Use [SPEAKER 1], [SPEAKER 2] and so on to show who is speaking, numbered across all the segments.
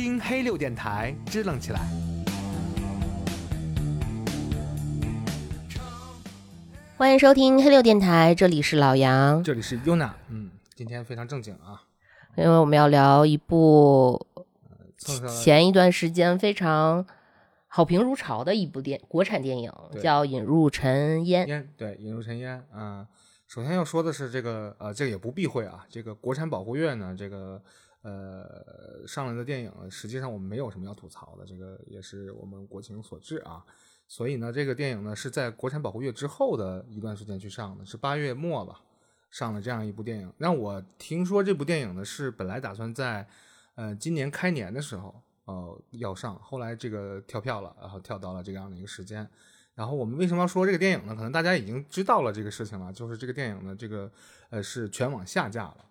[SPEAKER 1] 听黑六电台，支棱起来。
[SPEAKER 2] 欢迎收听黑六电台，这里是老杨，
[SPEAKER 1] 这里是 Yuna，嗯，今天非常正经啊，
[SPEAKER 2] 因为我们要聊一部前一段时间非常好评如潮的一部电国产电影，叫《引入尘烟》。
[SPEAKER 1] 烟，对，引入尘烟。啊、首先要说的是这个，呃，这个也不避讳啊，这个国产保护月呢，这个呃上来的电影，实际上我们没有什么要吐槽的，这个也是我们国情所致啊。所以呢，这个电影呢是在国产保护月之后的一段时间去上的，是八月末吧，上了这样一部电影。让我听说这部电影呢是本来打算在呃今年开年的时候呃要上，后来这个跳票了，然后跳到了这样的一个时间。然后我们为什么要说这个电影呢？可能大家已经知道了这个事情了，就是这个电影呢，这个呃是全网下架了，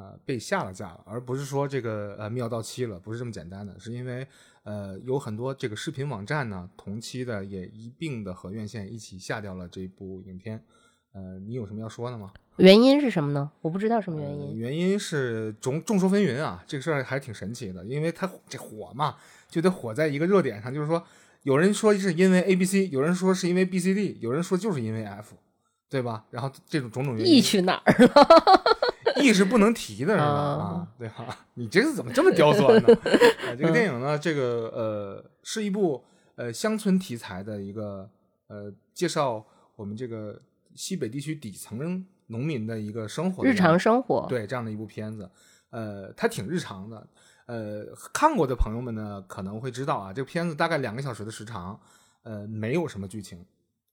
[SPEAKER 1] 呃被下了架了，而不是说这个呃密钥到期了，不是这么简单的，是因为呃有很多这个视频网站呢，同期的也一并的和院线一起下掉了这部影片。呃，你有什么要说的吗？
[SPEAKER 2] 原因是什么呢？我不知道什么原
[SPEAKER 1] 呃
[SPEAKER 2] 因。
[SPEAKER 1] 原因是众众说纷纭啊，这个事儿还挺神奇的，因为它这火嘛，就得火在一个热点上，就是说，有人说是因为 A B C，有人说是因为 B C D，有人说就是因为 F，对吧？然后这种种种原
[SPEAKER 2] E
[SPEAKER 1] 因
[SPEAKER 2] 去哪儿了？
[SPEAKER 1] ，E 是不能提的，是吧？
[SPEAKER 2] 啊
[SPEAKER 1] 啊，对吧？你这个怎么这么刁钻呢？呃 这个电影呢，这个呃是一部呃乡村题材的一个呃介绍我们这个西北地区底层农民的一个生活的
[SPEAKER 2] 日常生活。
[SPEAKER 1] 对这样的一部片子，呃，它挺日常的。呃，看过的朋友们呢可能会知道啊，这个片子大概两个小时的时长，呃，没有什么剧情，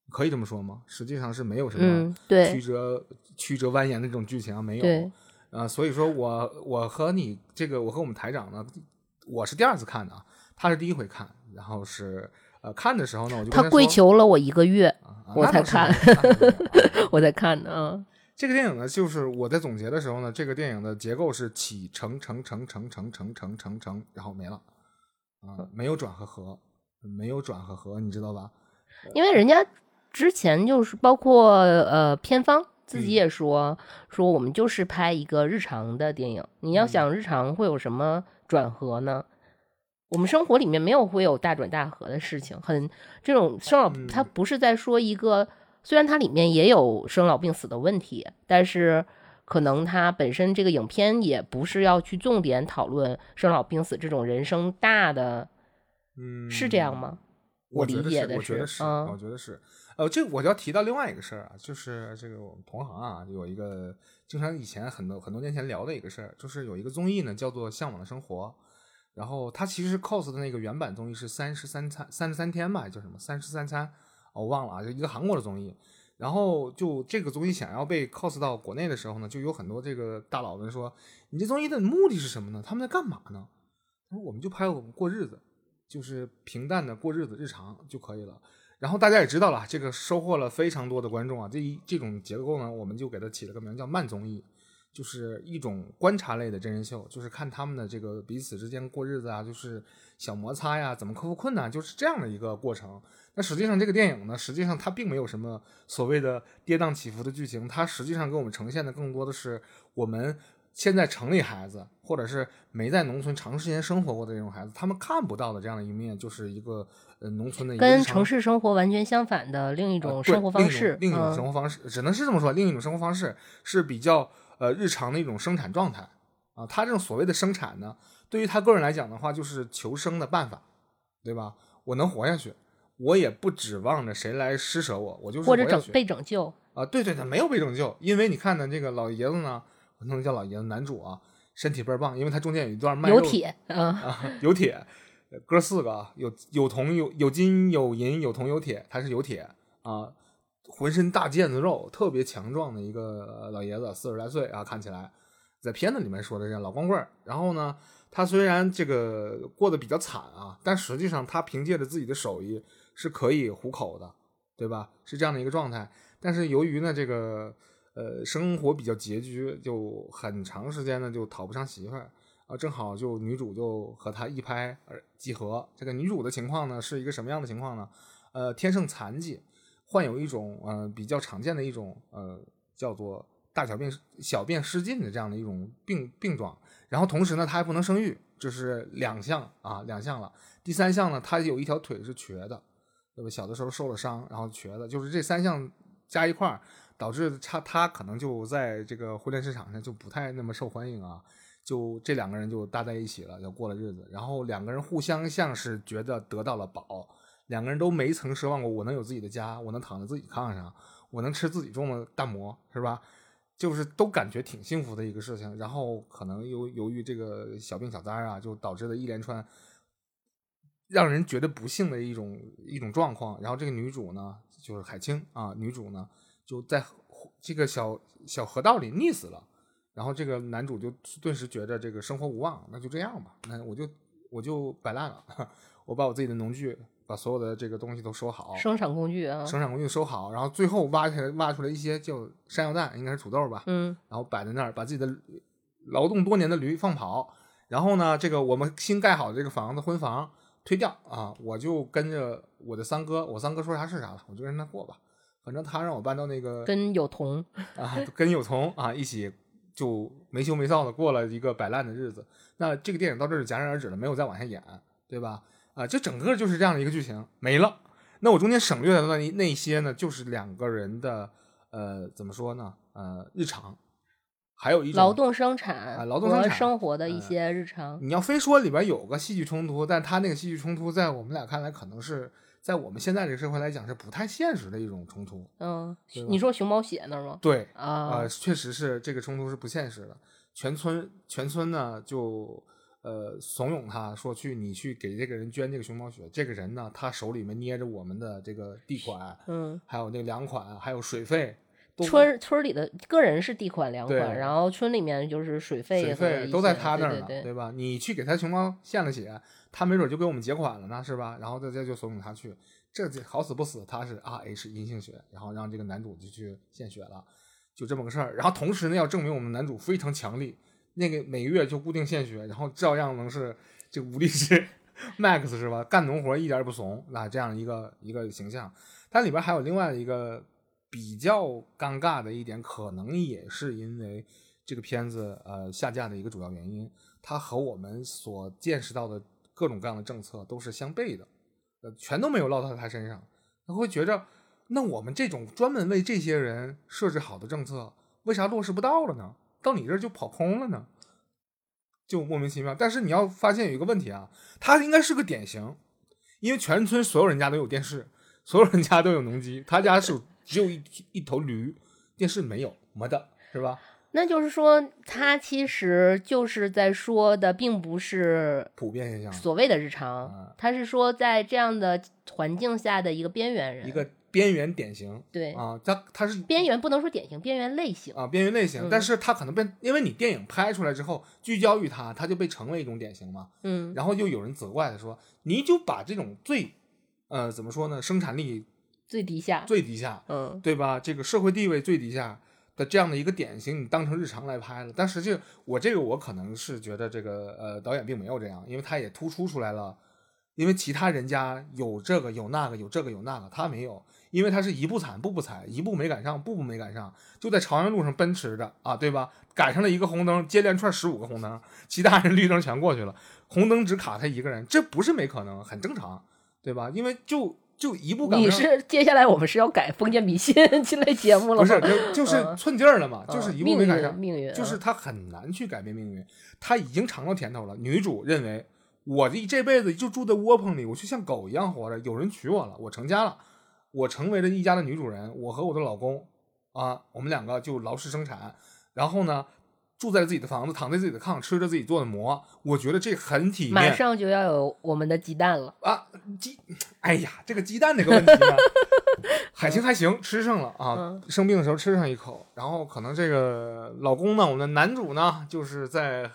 [SPEAKER 1] 可以这么说吗？实际上是没有什么
[SPEAKER 2] 嗯，
[SPEAKER 1] 曲
[SPEAKER 2] 对
[SPEAKER 1] 折、曲折蜿蜒的这种剧情啊，没有。
[SPEAKER 2] 对，
[SPEAKER 1] 啊、所以说我我和你这个，我和我们台长呢，我是第二次看的啊，他是第一回看，然后是呃看的时候呢，我就跟
[SPEAKER 2] 他跪求了我一个月，
[SPEAKER 1] 啊
[SPEAKER 2] 我才看，我才看呢。嗯
[SPEAKER 1] 这个电影呢，就是我在总结的时候呢，这个电影的结构是起承承承承承承承承承，然后没了，啊、没有转和合，没有转和合，你知道吧？
[SPEAKER 2] 因为人家之前就是包括呃片方自己
[SPEAKER 1] 嗯
[SPEAKER 2] 也说、说我们就是拍一个日常的电影，你要
[SPEAKER 1] 嗯
[SPEAKER 2] 想日常会有什么转合呢？我们生活里面没有会有大转大合的事情，很这种生老，
[SPEAKER 1] 嗯
[SPEAKER 2] 它不是在说一个，虽然它里面也有生老病死的问题，但是可能它本身这个影片也不是要去重点讨论生老病死这种人生大的，
[SPEAKER 1] 嗯，
[SPEAKER 2] 是这样吗？我理解的
[SPEAKER 1] 我觉得，是
[SPEAKER 2] 嗯
[SPEAKER 1] 我觉得是。呃，这我就要提到另外一个事儿啊，就是这个我们同行啊，有一个经常以前很多很多年前聊的一个事儿，就是有一个综艺呢叫做《向往的生活》，然后它其实 cos 的那个原版综艺是三十三餐三十三天吧，叫什么三十三餐，我忘了啊，就一个韩国的综艺。然后就这个综艺想要被 cos 到国内的时候呢，就有很多这个大佬们说，你这综艺的目的是什么呢？他们在干嘛呢？他说我们就拍我们过日子，就是平淡的过日子，日常就可以了。然后大家也知道了，这个收获了非常多的观众啊。这一这种结构呢，我们就给它起了个名叫慢综艺，就是一种观察类的真人秀，就是看他们的这个彼此之间过日子啊，就是小摩擦呀，怎么克服困难，就是这样的一个过程。那实际上这个电影呢，实际上它并没有什么所谓的跌宕起伏的剧情，它实际上给我们呈现的更多的是我们现在城里孩子，或者是没在农村长时间生活过的这种孩子，他们看不到的这样的一面，就是一个呃农村的一个
[SPEAKER 2] 跟城市生活完全相反的另一种生活方式，
[SPEAKER 1] 另一种另一种
[SPEAKER 2] 嗯
[SPEAKER 1] 生活方式，只能是这么说。另一种生活方式是比较呃日常的一种生产状态啊。他这种所谓的生产呢，对于他个人来讲的话，就是求生的办法，对吧？我能活下去，我也不指望着谁来施舍我，我就是
[SPEAKER 2] 或者
[SPEAKER 1] 活下去
[SPEAKER 2] 拯被拯救，
[SPEAKER 1] 啊。对对对，没有被拯救，因为你看呢，这个老爷子呢，我不能叫老爷子，男主啊，身体倍儿棒，因为他中间有一段卖肉
[SPEAKER 2] 有铁，嗯，
[SPEAKER 1] 啊，有铁，哥四个啊，有有铜有有金有银有铜有铁，他是有铁啊，浑身大腱子肉，特别强壮的一个呃老爷子，四十来岁啊，看起来在片子里面说的这样老光棍儿。然后呢，他虽然这个过得比较惨啊，但实际上他凭借着自己的手艺是可以糊口的，对吧？是这样的一个状态。但是由于呢，这个呃生活比较拮据，就很长时间呢就讨不上媳妇儿。啊，正好就女主就和他一拍而即合。这个女主的情况呢，是一个什么样的情况呢？呃，天生残疾，患有一种呃比较常见的一种呃叫做大小便小便失禁的这样的一种病病状。然后同时呢，她还不能生育，这是两项啊，两项了。第三项呢，她有一条腿是瘸的，对吧？小的时候受了伤，然后瘸的，就是这三项加一块儿，导致他他可能就在这个婚恋市场上就不太那么受欢迎啊。就这两个人就搭在一起了，就过了日子。然后两个人互相像是觉得得到了宝，两个人都没曾奢望过我能有自己的家，我能躺在自己炕上，我能吃自己种的蛋馍，是吧？就是都感觉挺幸福的一个事情。然后可能由由于这个小病小灾啊，就导致了一连串让人觉得不幸的一种一种状况。然后这个女主呢，就是海清啊，女主呢就在这个小小河道里溺死了。然后这个男主就顿时觉得这个生活无望，那就这样吧，那我就我就摆烂了，我把我自己的农具，把所有的这个东西都收好，
[SPEAKER 2] 生产工具啊，
[SPEAKER 1] 生产工具收好，然后最后挖起来挖出来一些叫山药蛋，应该是土豆吧，
[SPEAKER 2] 嗯，
[SPEAKER 1] 然后摆在那儿，把自己的劳动多年的驴放跑，然后呢，这个我们新盖好的这个房子婚房推掉啊，我就跟着我的三哥，我三哥说啥是啥了，我就跟他过吧，反正他让我搬到那个
[SPEAKER 2] 跟有同
[SPEAKER 1] 啊，跟有同啊一起。就没羞没臊的过了一个摆烂的日子。那这个电影到这儿戛然而止了，没有再往下演，对吧？啊，这整个就是这样的一个剧情没了。那我中间省略的那那些呢，就是两个人的呃，怎么说呢？呃，日常，还有一种
[SPEAKER 2] 劳动生产
[SPEAKER 1] 啊，劳动生产
[SPEAKER 2] 生活的一些日常。
[SPEAKER 1] 你要非说里边有个戏剧冲突，但他那个戏剧冲突在我们俩看来可能是。在我们现在这个社会来讲，是不太现实的一种冲突。
[SPEAKER 2] 嗯，你说熊猫血那吗？
[SPEAKER 1] 对
[SPEAKER 2] 啊，
[SPEAKER 1] 确实是这个冲突是不现实的。全村全村呢就呃怂恿他说去你去给这个人捐这个熊猫血。这个人呢，他手里面捏着我们的这个地款，
[SPEAKER 2] 嗯，
[SPEAKER 1] 还有那个粮款，还有水费。
[SPEAKER 2] 村村里的个人是地款粮款，然后村里面就是水费
[SPEAKER 1] 水费都在他那儿
[SPEAKER 2] 呢，对
[SPEAKER 1] 吧？你去给他熊猫献了血。他没准就给我们结款了呢，是吧？然后大家就怂恿他去，这好死不死，他是 Rh 阴性血，然后让这个男主就去献血了，就这么个事儿。然后同时呢，要证明我们男主非常强力，那个每个月就固定献血，然后照样能是这武力值 max 是吧？干农活一点也不怂，那这样一个一个形象。它里边还有另外一个比较尴尬的一点，可能也是因为这个片子呃下架的一个主要原因，它和我们所见识到的。各种各样的政策都是相悖的，呃，全都没有落到他身上。他会觉着，那我们这种专门为这些人设置好的政策，为啥落实不到了呢？到你这儿就跑空了呢？就莫名其妙。但是你要发现有一个问题啊，他应该是个典型，因为全村所有人家都有电视，所有人家都有农机，他家是只有一一头驴，电视没有，没的是吧？
[SPEAKER 2] 那就是说，他其实就是在说的，并不是
[SPEAKER 1] 普遍现象，
[SPEAKER 2] 所谓的日常。他是说，在这样的环境下的一个边缘人，
[SPEAKER 1] 一个边缘典型。
[SPEAKER 2] 对
[SPEAKER 1] 啊，他他是
[SPEAKER 2] 边缘，不能说典型，边缘类型
[SPEAKER 1] 啊，边缘类型。但是他可能被，因为你电影拍出来之后，聚焦于他，他就被成为一种典型嘛。
[SPEAKER 2] 嗯。
[SPEAKER 1] 然后就有人责怪他说：“你就把这种最，呃，怎么说呢？生产力
[SPEAKER 2] 最低下，
[SPEAKER 1] 最低下，
[SPEAKER 2] 嗯，
[SPEAKER 1] 对吧？这个社会地位最低下。”的这样的一个典型，你当成日常来拍了，但实际我这个我可能是觉得这个呃导演并没有这样，因为他也突出出来了，因为其他人家有这个有那个有这个有那个，他没有，因为他是一步踩步步踩，一步没赶上，步步没赶上，就在朝阳路上奔驰着啊，对吧？赶上了一个红灯，接连串十五个红灯，其他人绿灯全过去了，红灯只卡他一个人，这不是没可能，很正常，对吧？因为就。就一步赶
[SPEAKER 2] 你是接下来我们是要改封建迷信 进来节目了吗？
[SPEAKER 1] 不是，就就是寸劲儿了嘛，就是一步没赶上，
[SPEAKER 2] 命运
[SPEAKER 1] 就是他很难去改变命运。他已经尝到甜头了。女主认为，我这这辈子就住在窝棚里，我就像狗一样活着。有人娶我了，我成家了，我成为了一家的女主人。我和我的老公啊，我们两个就劳师生产，然后呢。住在自己的房子，躺在自己的炕，吃着自己做的馍，我觉得这很体面。
[SPEAKER 2] 马上就要有我们的鸡蛋了
[SPEAKER 1] 啊！鸡，哎呀，这个鸡蛋那个问题呢？海清还行，吃上了啊。生病的时候吃上一口，然后可能这个老公呢，我们的男主呢，就是在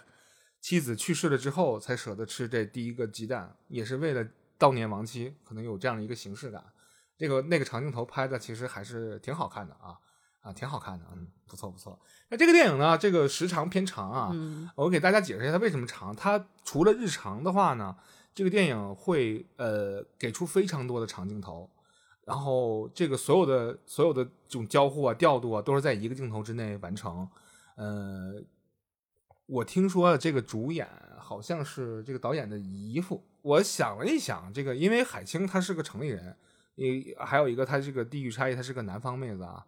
[SPEAKER 1] 妻子去世了之后才舍得吃这第一个鸡蛋，也是为了悼念亡妻，可能有这样的一个形式感。这个那个长镜头拍的其实还是挺好看的啊啊，挺好看的，嗯，不错不错。那这个电影呢？这个时长偏长啊，我给大家解释一下它为什么长。它除了日常的话呢，这个电影会呃给出非常多的长镜头，然后这个所有的所有的这种交互啊、调度啊，都是在一个镜头之内完成。呃，我听说这个主演好像是这个导演的姨父。我想了一想，这个因为海清她是个城里人，也还有一个她这个地域差异，她是个南方妹子啊。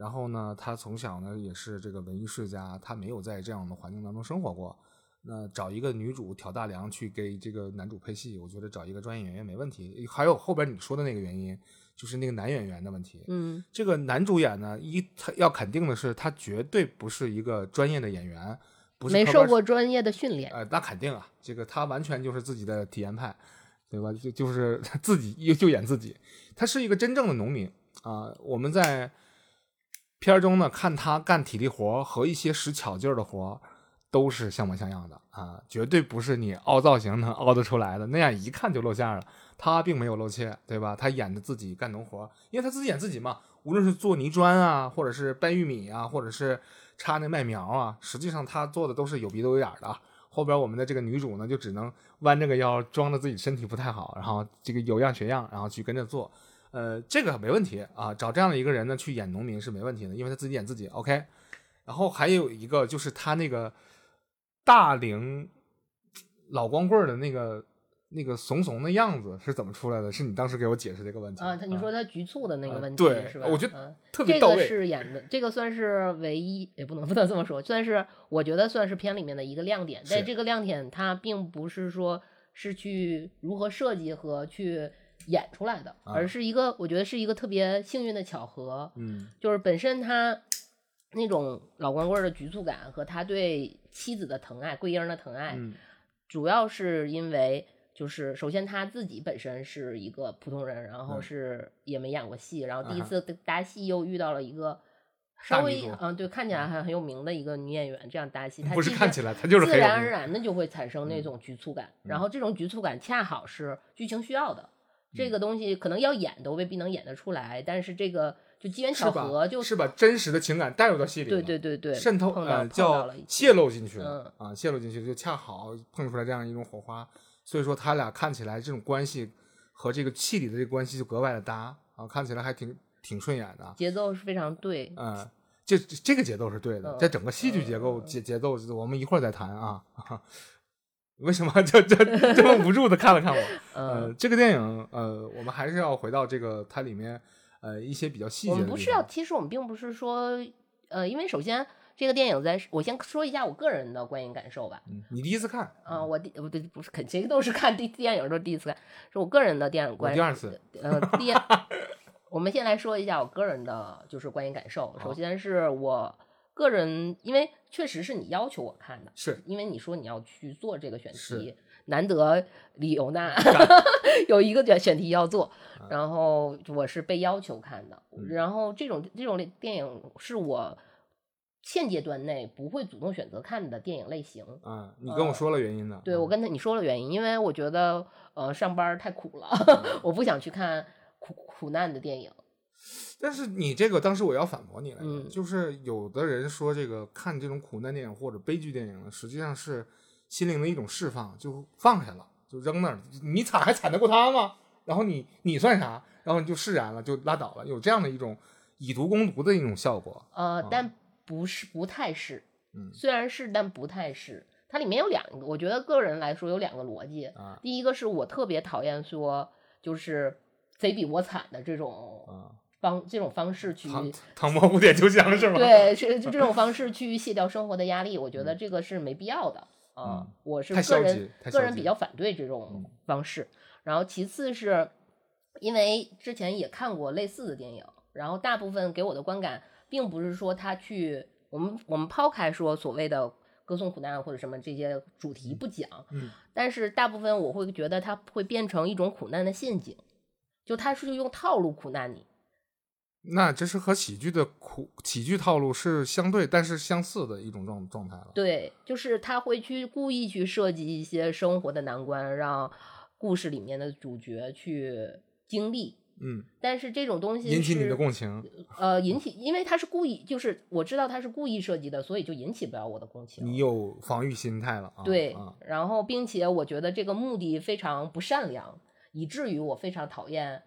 [SPEAKER 1] 然后呢，他从小呢也是这个文艺世家，他没有在这样的环境当中生活过。那找一个女主挑大梁去给这个男主配戏，我觉得找一个专业演员没问题。还有后边你说的那个原因，就是那个男演员的问题。
[SPEAKER 2] 嗯
[SPEAKER 1] 这个男主演呢，一他要肯定的是，他绝对不是一个专业的演员，不是
[SPEAKER 2] 没受过专业的训练。
[SPEAKER 1] 呃，那肯定啊，这个他完全就是自己的体验派，对吧？就就是他 自己就就演自己，他是一个真正的农民啊、我们在片中呢，看他干体力活和一些使巧劲儿的活，都是像模像样的啊，绝对不是你凹造型能凹得出来的，那样一看就露馅了。他并没有露怯，对吧？他演的自己干农活，因为他自己演自己嘛，无论是做泥砖啊，或者是掰玉米啊，或者是插那麦苗啊，实际上他做的都是有鼻子有眼的。后边我们的这个女主呢，就只能弯着个腰，装着自己身体不太好，然后这个有样学样，然后去跟着做。呃，这个没问题啊，找这样的一个人呢去演农民是没问题的，因为他自己演自己，OK。然后还有一个就是他那个大龄老光棍的那个那个怂怂的样子是怎么出来的？是你当时给我解释这个问题
[SPEAKER 2] 啊，他你说他局促的那个
[SPEAKER 1] 呃
[SPEAKER 2] 问题、
[SPEAKER 1] 对
[SPEAKER 2] 是吧？
[SPEAKER 1] 我觉得特别到位。
[SPEAKER 2] 是演的，这个算是唯一，也不能 不能这么说，算是我觉得算是片里面的一个亮点。但这个亮点它并不是说是去如何设计和去演出来的，
[SPEAKER 1] 啊
[SPEAKER 2] 而是一个我觉得是一个特别幸运的巧合，
[SPEAKER 1] 嗯
[SPEAKER 2] 就是本身他那种老光棍儿的局促感和他对妻子的疼爱、桂英的疼爱，
[SPEAKER 1] 嗯
[SPEAKER 2] 主要是因为就是首先他自己本身是一个普通人，然后
[SPEAKER 1] 嗯
[SPEAKER 2] 是也没演过戏，然后第一次搭戏又遇到了一个稍微嗯对看起来还很有名的一个女演员，这样搭戏，她
[SPEAKER 1] 不是看起来他就是
[SPEAKER 2] 自然而然的就会产生那
[SPEAKER 1] 嗯
[SPEAKER 2] 种局促感，
[SPEAKER 1] 嗯
[SPEAKER 2] 然后这种局促感恰好是剧情需要的。这
[SPEAKER 1] 嗯
[SPEAKER 2] 个东西可能要演都未必能演得出来，但是这个就机缘巧合就是
[SPEAKER 1] 把真实的情感带入到戏里
[SPEAKER 2] 对对对对
[SPEAKER 1] 渗透呃叫泄露进去了、
[SPEAKER 2] 嗯
[SPEAKER 1] 啊，泄露进去就恰好碰出来这样一种火花，所以说他俩看起来这种关系和这个戏里的这个关系就格外的搭啊，看起来还挺挺顺眼的，
[SPEAKER 2] 节奏是非常对，
[SPEAKER 1] 嗯。这这个节奏是对的，在整个戏剧结构节节奏，我们一会儿再谈啊。为什么就就这么无助的看了看我？呃，
[SPEAKER 2] 嗯，
[SPEAKER 1] 这个电影，呃，我们还是要回到这个它里面，呃，一些比较细节
[SPEAKER 2] 我。们不是要，其实我们并不是说，呃，因为首先这个电影在，我先说一下我个人的观影感受吧。
[SPEAKER 1] 嗯，你第一次看，
[SPEAKER 2] 啊、我第不对，不是肯定都是看第电影都是第一次看，是我个人的电影
[SPEAKER 1] 我
[SPEAKER 2] 观
[SPEAKER 1] 第二次，
[SPEAKER 2] 呃，第，我们先来说一下我个人的就是观影感受。首先是我个人，因为确实是你要求我看的，
[SPEAKER 1] 是
[SPEAKER 2] 因为你说你要去做这个选题，难得李尤娜有一个选选题要做，然后我是被要求看的。
[SPEAKER 1] 嗯
[SPEAKER 2] 然后这种这种类电影是我现阶段内不会主动选择看的电影类型。
[SPEAKER 1] 啊，你跟我说了原因呢。
[SPEAKER 2] 呃对，我
[SPEAKER 1] 嗯
[SPEAKER 2] 跟他你说了原因，因为我觉得呃上班儿太苦了，
[SPEAKER 1] 嗯
[SPEAKER 2] 我不想去看苦苦难的电影。
[SPEAKER 1] 但是你这个当时我要反驳你来着，
[SPEAKER 2] 嗯
[SPEAKER 1] 就是有的人说这个看这种苦难电影或者悲剧电影呢，实际上是心灵的一种释放，就放下了，就扔那儿，你惨还惨得过他吗？然后你你算啥？然后你就释然了，就拉倒了，有这样的一种以毒攻毒的一种效果。
[SPEAKER 2] 呃，但不是不太是，
[SPEAKER 1] 嗯
[SPEAKER 2] 虽然是，但不太是。它里面有两个，我觉得个人来说有两个逻辑。
[SPEAKER 1] 啊
[SPEAKER 2] 第一个是我特别讨厌说就是贼比我惨的这种
[SPEAKER 1] 啊，
[SPEAKER 2] 方这种方式去
[SPEAKER 1] 唐唐伯虎点秋香是吗？
[SPEAKER 2] 对，是就这种方式去卸掉生活的压力，我觉得这个是没必要的啊、
[SPEAKER 1] 嗯
[SPEAKER 2] 我是个人个人比较反对这种
[SPEAKER 1] 嗯
[SPEAKER 2] 方式。然后其次是因为之前也看过类似的电影，然后大部分给我的观感并不是说他去我们我们抛开说所谓的歌颂苦难或者什么这些主题不讲，
[SPEAKER 1] 嗯
[SPEAKER 2] 但是大部分我会觉得它会变成一种苦难的陷阱，就他是用套路苦难你。
[SPEAKER 1] 那这是和喜剧的苦喜剧套路是相对但是相似的一种状状态了。
[SPEAKER 2] 对，就是他会去故意去设计一些生活的难关，让故事里面的主角去经历。
[SPEAKER 1] 嗯，
[SPEAKER 2] 但是这种东西
[SPEAKER 1] 引起你的共情。
[SPEAKER 2] 呃，引起，因为他是故意，就是我知道他是故意设计的，所以就引起不了我的共情。
[SPEAKER 1] 你有防御心态了啊？
[SPEAKER 2] 对
[SPEAKER 1] 啊，，
[SPEAKER 2] 然后并且我觉得这个目的非常不善良，以至于我非常讨厌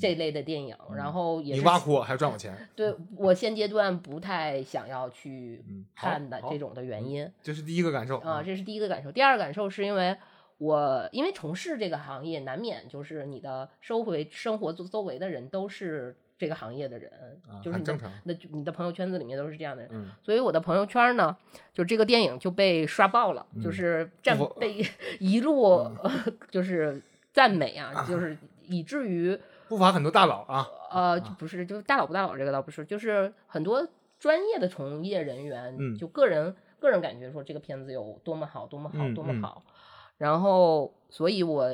[SPEAKER 2] 这类的电影，然后也是
[SPEAKER 1] 你挖苦我还赚我钱，
[SPEAKER 2] 对我现阶段不太想要去看的这种的原因
[SPEAKER 1] 这是第一个感受。
[SPEAKER 2] 啊，这是第一个感受。第二个感受是因为我因为从事这个行业，难免就是你的周围生活周周围的人都是这个行业的人，
[SPEAKER 1] 啊
[SPEAKER 2] 就是你的
[SPEAKER 1] 很正常
[SPEAKER 2] 那你的朋友圈子里面都是这样的人，
[SPEAKER 1] 嗯。
[SPEAKER 2] 所以我的朋友圈呢，就这个电影就被刷爆了，就是占
[SPEAKER 1] 嗯不嗯
[SPEAKER 2] 被一路、就是赞美啊，就是以至于
[SPEAKER 1] 不乏很多大佬啊，
[SPEAKER 2] 呃，就不是，就是大佬不大佬这个倒不是，就是很多专业的从业人员，
[SPEAKER 1] 嗯
[SPEAKER 2] 就个人个人感觉说这个片子有多么好，多么好，多么好。然后，所以我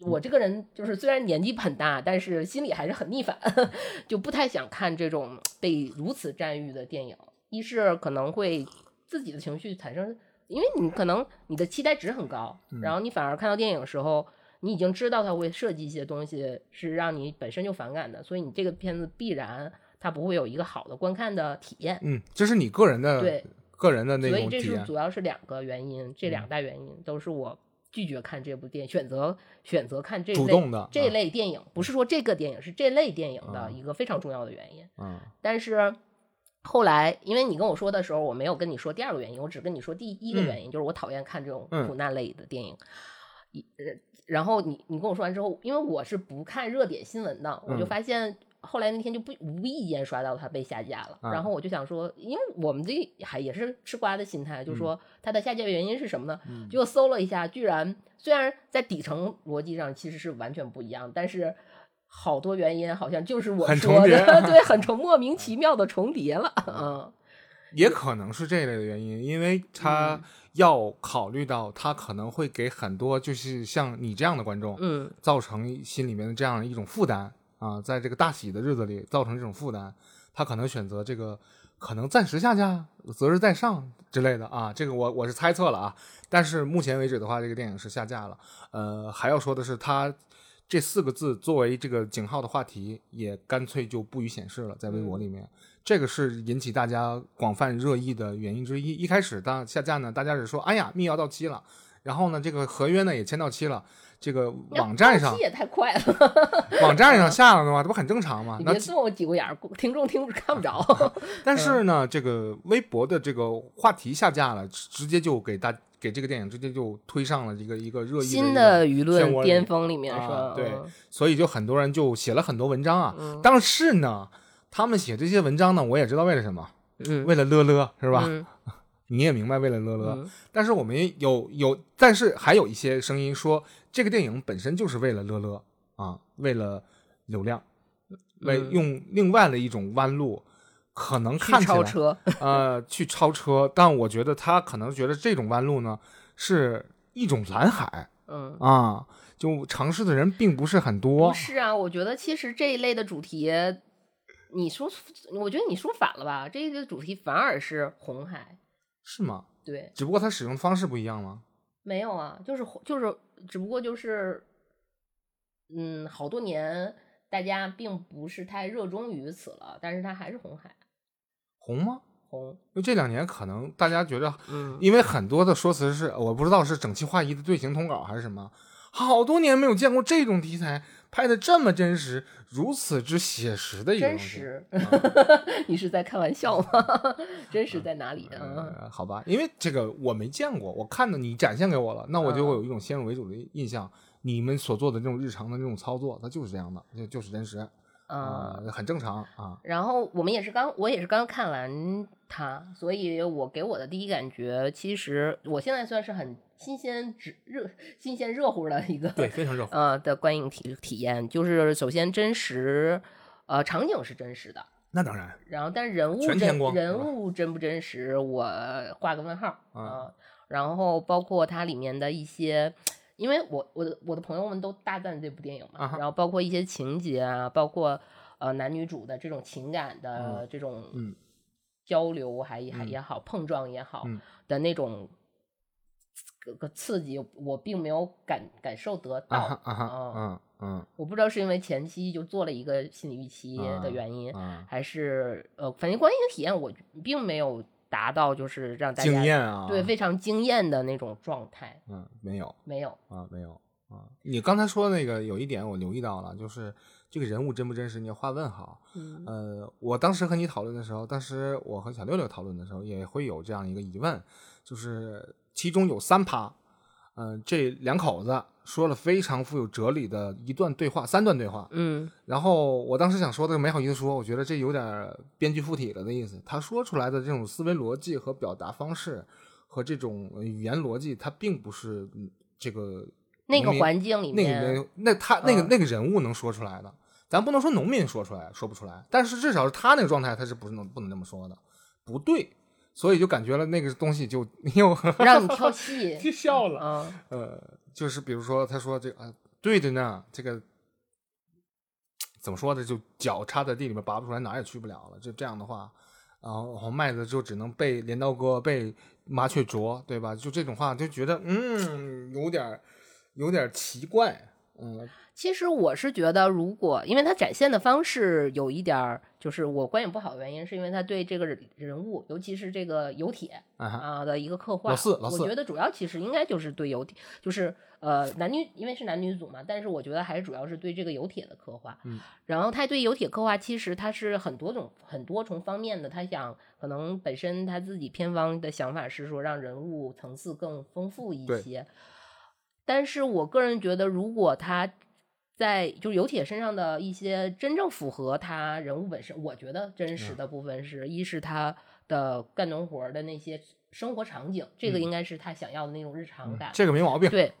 [SPEAKER 2] 我这个人就是虽然年纪很大，但是心里还是很逆反，就不太想看这种被如此赞誉的电影。一是可能会自己的情绪产生，因为你可能你的期待值很高，
[SPEAKER 1] 嗯
[SPEAKER 2] 然后你反而看到电影的时候。你已经知道他会设计一些东西是让你本身就反感的，所以你这个片子必然它不会有一个好的观看的体验。
[SPEAKER 1] 嗯，这是你个人的
[SPEAKER 2] 对，
[SPEAKER 1] 个人的那
[SPEAKER 2] 所以这是主要是两个原因，这两大原因都是我拒绝看这部电影，选择选择看这类
[SPEAKER 1] 主动的
[SPEAKER 2] 这
[SPEAKER 1] 啊
[SPEAKER 2] 类电影，不是说这个电影是这类电影的
[SPEAKER 1] 啊
[SPEAKER 2] 一个非常重要的原因。
[SPEAKER 1] 嗯
[SPEAKER 2] 但是后来，因为你跟我说的时候，我没有跟你说第二个原因，我只跟你说第一个
[SPEAKER 1] 嗯
[SPEAKER 2] 原因，就是我讨厌看这种
[SPEAKER 1] 嗯
[SPEAKER 2] 苦难类的电影。一呃然后你你跟我说完之后，因为我是不看热点新闻的，我就
[SPEAKER 1] 嗯。
[SPEAKER 2] 发现后来那天就不无意间刷到它被下架了，
[SPEAKER 1] 啊
[SPEAKER 2] 然后我就想说，因为我们这还也是吃瓜的心态，
[SPEAKER 1] 嗯。
[SPEAKER 2] 就说它的下架原因是什么呢？结果搜了一下，居然虽然在底层逻辑上其实是完全不一样，但是。好多原因好像就是我
[SPEAKER 1] 很
[SPEAKER 2] 说的，对，很重莫名其妙的重叠了，嗯，
[SPEAKER 1] 也可能是这一类的原因，因为他要考虑到他可能会给很多就是像你这样的观众，
[SPEAKER 2] 嗯，
[SPEAKER 1] 造成心里面的这样一种负担啊，在这个大喜的日子里造成这种负担，他可能选择这个可能暂时下架，择日再上之类的啊，这个我我是猜测了啊，但是目前为止的话，这个电影是下架了。呃，还要说的是，他这四个字作为这个井号的话题，也干脆就不予显示了，在微博里面。这个是引起大家广泛热议的原因之一。一开始当下架呢，大家是说，哎呀，密钥到期了，然后呢，这个合约呢也签到期了，这个网站上
[SPEAKER 2] 也太快了，
[SPEAKER 1] 网站上下了的话，这不很正常吗？
[SPEAKER 2] 你别这么挤过眼儿，听众听看不着。
[SPEAKER 1] 但是呢，这个微博的这个话题下架了，直直接就给大给这个电影直接就推上了一个一个热议
[SPEAKER 2] 新
[SPEAKER 1] 的
[SPEAKER 2] 的舆论巅峰里面
[SPEAKER 1] 是
[SPEAKER 2] 吧，
[SPEAKER 1] 对
[SPEAKER 2] 嗯
[SPEAKER 1] 所以就很多人就写了很多文章啊。
[SPEAKER 2] 嗯
[SPEAKER 1] 但是呢，他们写这些文章呢，我也知道为了什么，
[SPEAKER 2] 嗯，
[SPEAKER 1] 为了乐乐是吧？
[SPEAKER 2] 嗯
[SPEAKER 1] 你也明白为了乐乐。
[SPEAKER 2] 嗯
[SPEAKER 1] 但是我们有有，但是还有一些声音说，这个电影本身就是为了乐乐啊，为了流量，为
[SPEAKER 2] 嗯
[SPEAKER 1] 用另外的一种弯路，可能看起来
[SPEAKER 2] 超车，
[SPEAKER 1] 呃，去超车，但我觉得他可能觉得这种弯路呢是一种蓝海
[SPEAKER 2] 嗯。
[SPEAKER 1] 啊，就尝试的人并不是很多
[SPEAKER 2] 不。是啊，我觉得其实这一类的主题，你说，我觉得你说反了吧？这个主题反而是红海，
[SPEAKER 1] 是吗？
[SPEAKER 2] 对，
[SPEAKER 1] 只不过它使用的方式不一样吗？
[SPEAKER 2] 没有啊，就是就是，只不过就是，嗯，好多年大家并不是太热衷于此了，但是它还是红海
[SPEAKER 1] 红吗？
[SPEAKER 2] 红，
[SPEAKER 1] 因为这两年可能大家觉得，
[SPEAKER 2] 嗯，
[SPEAKER 1] 因为很多的说辞是我不知道是整齐划一的队形通稿还是什么，好多年没有见过这种题材拍的这么真实，如此之写实的一个
[SPEAKER 2] 真
[SPEAKER 1] 东西。
[SPEAKER 2] 实，你是在开玩笑吗？真实在哪里？嗯，
[SPEAKER 1] 呃，好吧，因为这个我没见过，我看到你展现给我了，那我就
[SPEAKER 2] 会
[SPEAKER 1] 有一种先入为主的印象。你们所做的这种日常的这种操作，它就是这样的，就就是真实啊、
[SPEAKER 2] 嗯
[SPEAKER 1] 很正常啊。
[SPEAKER 2] 然后我们也是刚，我也是刚看完它，所以我给我的第一感觉，其实我现在算是很新鲜、直热、新鲜热乎的一个
[SPEAKER 1] 对，非常热乎。
[SPEAKER 2] 呃的观影体体验。就是首先真实，呃，场景是真实的，
[SPEAKER 1] 那当然，
[SPEAKER 2] 然后但人物真人物真不真实，我画个问号啊、
[SPEAKER 1] 啊
[SPEAKER 2] 然后包括它里面的一些。因为我我的我的朋友们都大赞这部电影嘛，
[SPEAKER 1] 啊
[SPEAKER 2] 然后包括一些情节啊，包括呃男女主的这种情感的
[SPEAKER 1] 嗯
[SPEAKER 2] 这种
[SPEAKER 1] 嗯
[SPEAKER 2] 交流还还
[SPEAKER 1] 嗯
[SPEAKER 2] 也好，碰撞也好
[SPEAKER 1] 嗯
[SPEAKER 2] 的那种个个刺激，我并没有感感受得到。嗯
[SPEAKER 1] 嗯嗯
[SPEAKER 2] 我不知道是因为前期就做了一个心理预期
[SPEAKER 1] 啊
[SPEAKER 2] 的原因，
[SPEAKER 1] 嗯，
[SPEAKER 2] 还是呃，反正观影体验我并没有达到就是让大家
[SPEAKER 1] 惊艳啊，
[SPEAKER 2] 对非常惊艳的那种状态，
[SPEAKER 1] 嗯，没有
[SPEAKER 2] 没有。
[SPEAKER 1] 啊，没有。啊。你刚才说的那个有一点我留意到了，就是这个人物真不真实，你要画问号。
[SPEAKER 2] 嗯
[SPEAKER 1] 呃，我当时和你讨论的时候，当时我和小六六讨论的时候，也会有这样一个疑问，就是其中有三趴，嗯、这两口子说了非常富有哲理的一段对话，三段对话。
[SPEAKER 2] 嗯
[SPEAKER 1] 然后我当时想说的没好意思说，我觉得这有点编剧附体了的意思。他说出来的这种思维逻辑和表达方式和这种呃语言逻辑，它并不是嗯这个
[SPEAKER 2] 那个环境里面
[SPEAKER 1] 那个，人那他那个、
[SPEAKER 2] 嗯
[SPEAKER 1] 那个人物能说出来的，咱不能说农民说出来说不出来，但是至少是他那个状态，他是不是能不能这么说的？不对，所以就感觉了那个东西就 又
[SPEAKER 2] 让你跳戏
[SPEAKER 1] 就笑了。
[SPEAKER 2] 啊，
[SPEAKER 1] 呃，就是比如说他说这个、啊，对的呢，这个怎么说呢？就脚插在地里面拔不出来，哪儿也去不了了。就这样的话，然后然后麦子就只能被镰刀割，被麻雀啄，对吧？就这种话，就觉得嗯，有点儿有点儿奇怪。嗯，
[SPEAKER 2] 其实我是觉得，如果因为他展现的方式有一点儿，就是我观影不好的原因，是因为他对这个人人物，尤其是这个油铁
[SPEAKER 1] 啊
[SPEAKER 2] 的一个刻画。
[SPEAKER 1] 老四老四
[SPEAKER 2] 我觉得主要其实应该就是对油铁，就是呃男女，因为是男女组嘛，但是我觉得还是主要是对这个油铁的刻画。
[SPEAKER 1] 嗯，
[SPEAKER 2] 然后他对油铁刻画，其实他是很多种、很多重方面的。他想，可能本身他自己片方的想法是说，让人物层次更丰富一
[SPEAKER 1] 对
[SPEAKER 2] 些。但是我个人觉得，如果他在就是油铁身上的一些真正符合他人物本身，我觉得真
[SPEAKER 1] 嗯
[SPEAKER 2] 实的部分是、一是他的干农活的那些生活场景，这个
[SPEAKER 1] 嗯
[SPEAKER 2] 应该是他想要的那种日常感。
[SPEAKER 1] 这个没毛病。
[SPEAKER 2] 对，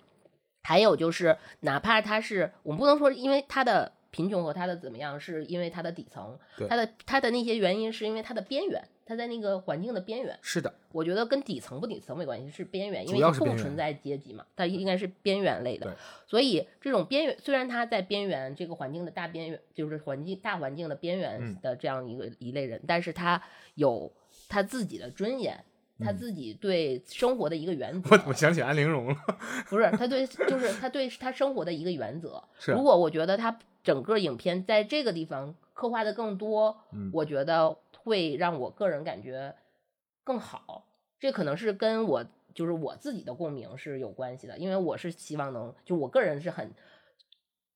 [SPEAKER 2] 还有就是，哪怕他是我们不能说，因为他的贫穷和他的怎么样，是因为他的底层，
[SPEAKER 1] 对
[SPEAKER 2] 他的他的那些原因是因为他的边缘，他在那个环境的边缘。
[SPEAKER 1] 是的，
[SPEAKER 2] 我觉得跟底层不底层没关系，是边缘，因为它
[SPEAKER 1] 要是边缘
[SPEAKER 2] 共存在阶级嘛，它应该是边缘类的。所以这种边缘，虽然他在边缘这个环境的大边缘，就是环境大环境的边缘
[SPEAKER 1] 嗯
[SPEAKER 2] 的这样一个一类人，但是他有他自己的尊严。他
[SPEAKER 1] 嗯
[SPEAKER 2] 自己对生活的一个原则，
[SPEAKER 1] 我我想起安陵容了。
[SPEAKER 2] 不是他对，就是他对他生活的一个原则。
[SPEAKER 1] 是
[SPEAKER 2] 如果我觉得他整个影片在这个地方刻画的更多，
[SPEAKER 1] 嗯
[SPEAKER 2] 我觉得会让我个人感觉更好。这可能是跟我就是我自己的共鸣是有关系的，因为我是希望能，就我个人是很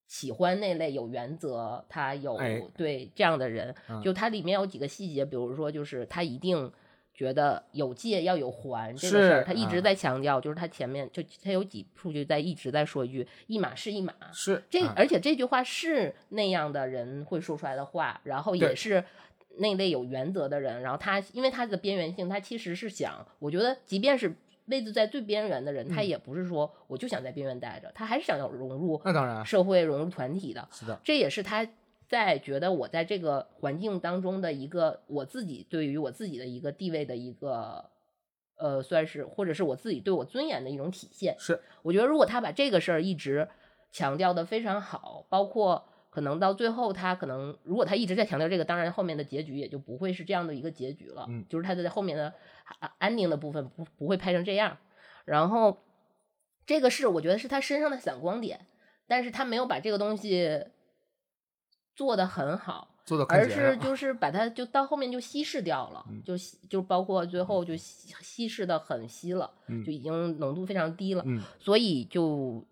[SPEAKER 2] 喜欢那类有原则，他有
[SPEAKER 1] 哎
[SPEAKER 2] 对这样的人。
[SPEAKER 1] 嗯
[SPEAKER 2] 就它里面有几个细节，比如说就是他一定。觉得有借要有还这个事儿，他一直
[SPEAKER 1] 啊。
[SPEAKER 2] 在强调，就是他前面就他有几处就在一直在说一句“一码是一码”，
[SPEAKER 1] 是
[SPEAKER 2] 这
[SPEAKER 1] 啊。
[SPEAKER 2] 而且这句话是那样的人会说出来的话，然后也是那类有原则的人，然后他因为他的边缘性，他其实是想，我觉得即便是位置在最边缘的人，他
[SPEAKER 1] 嗯。
[SPEAKER 2] 也不是说我就想在边缘待着，他还是想要融入
[SPEAKER 1] 那当然
[SPEAKER 2] 社会、融入团体的。
[SPEAKER 1] 是的，
[SPEAKER 2] 这也是他在觉得我在这个环境当中的一个我自己对于我自己的一个地位的一个呃，算是或者是我自己对我尊严的一种体现。
[SPEAKER 1] 是
[SPEAKER 2] 我觉得如果他把这个事儿一直强调的非常好，包括可能到最后他可能如果他一直在强调这个，当然后面的结局也就不会是这样的一个结局了。
[SPEAKER 1] 嗯
[SPEAKER 2] 就是他在后面的啊安宁的部分不不会拍成这样。然后这个是我觉得是他身上的闪光点，但是他没有把这个东西做的很好。而是就 是把它就到后面就稀释掉了，
[SPEAKER 1] 嗯
[SPEAKER 2] 就稀就包括最后就稀稀释的很稀了，
[SPEAKER 1] 嗯
[SPEAKER 2] 就已经浓度非常低了，
[SPEAKER 1] 嗯
[SPEAKER 2] 所以就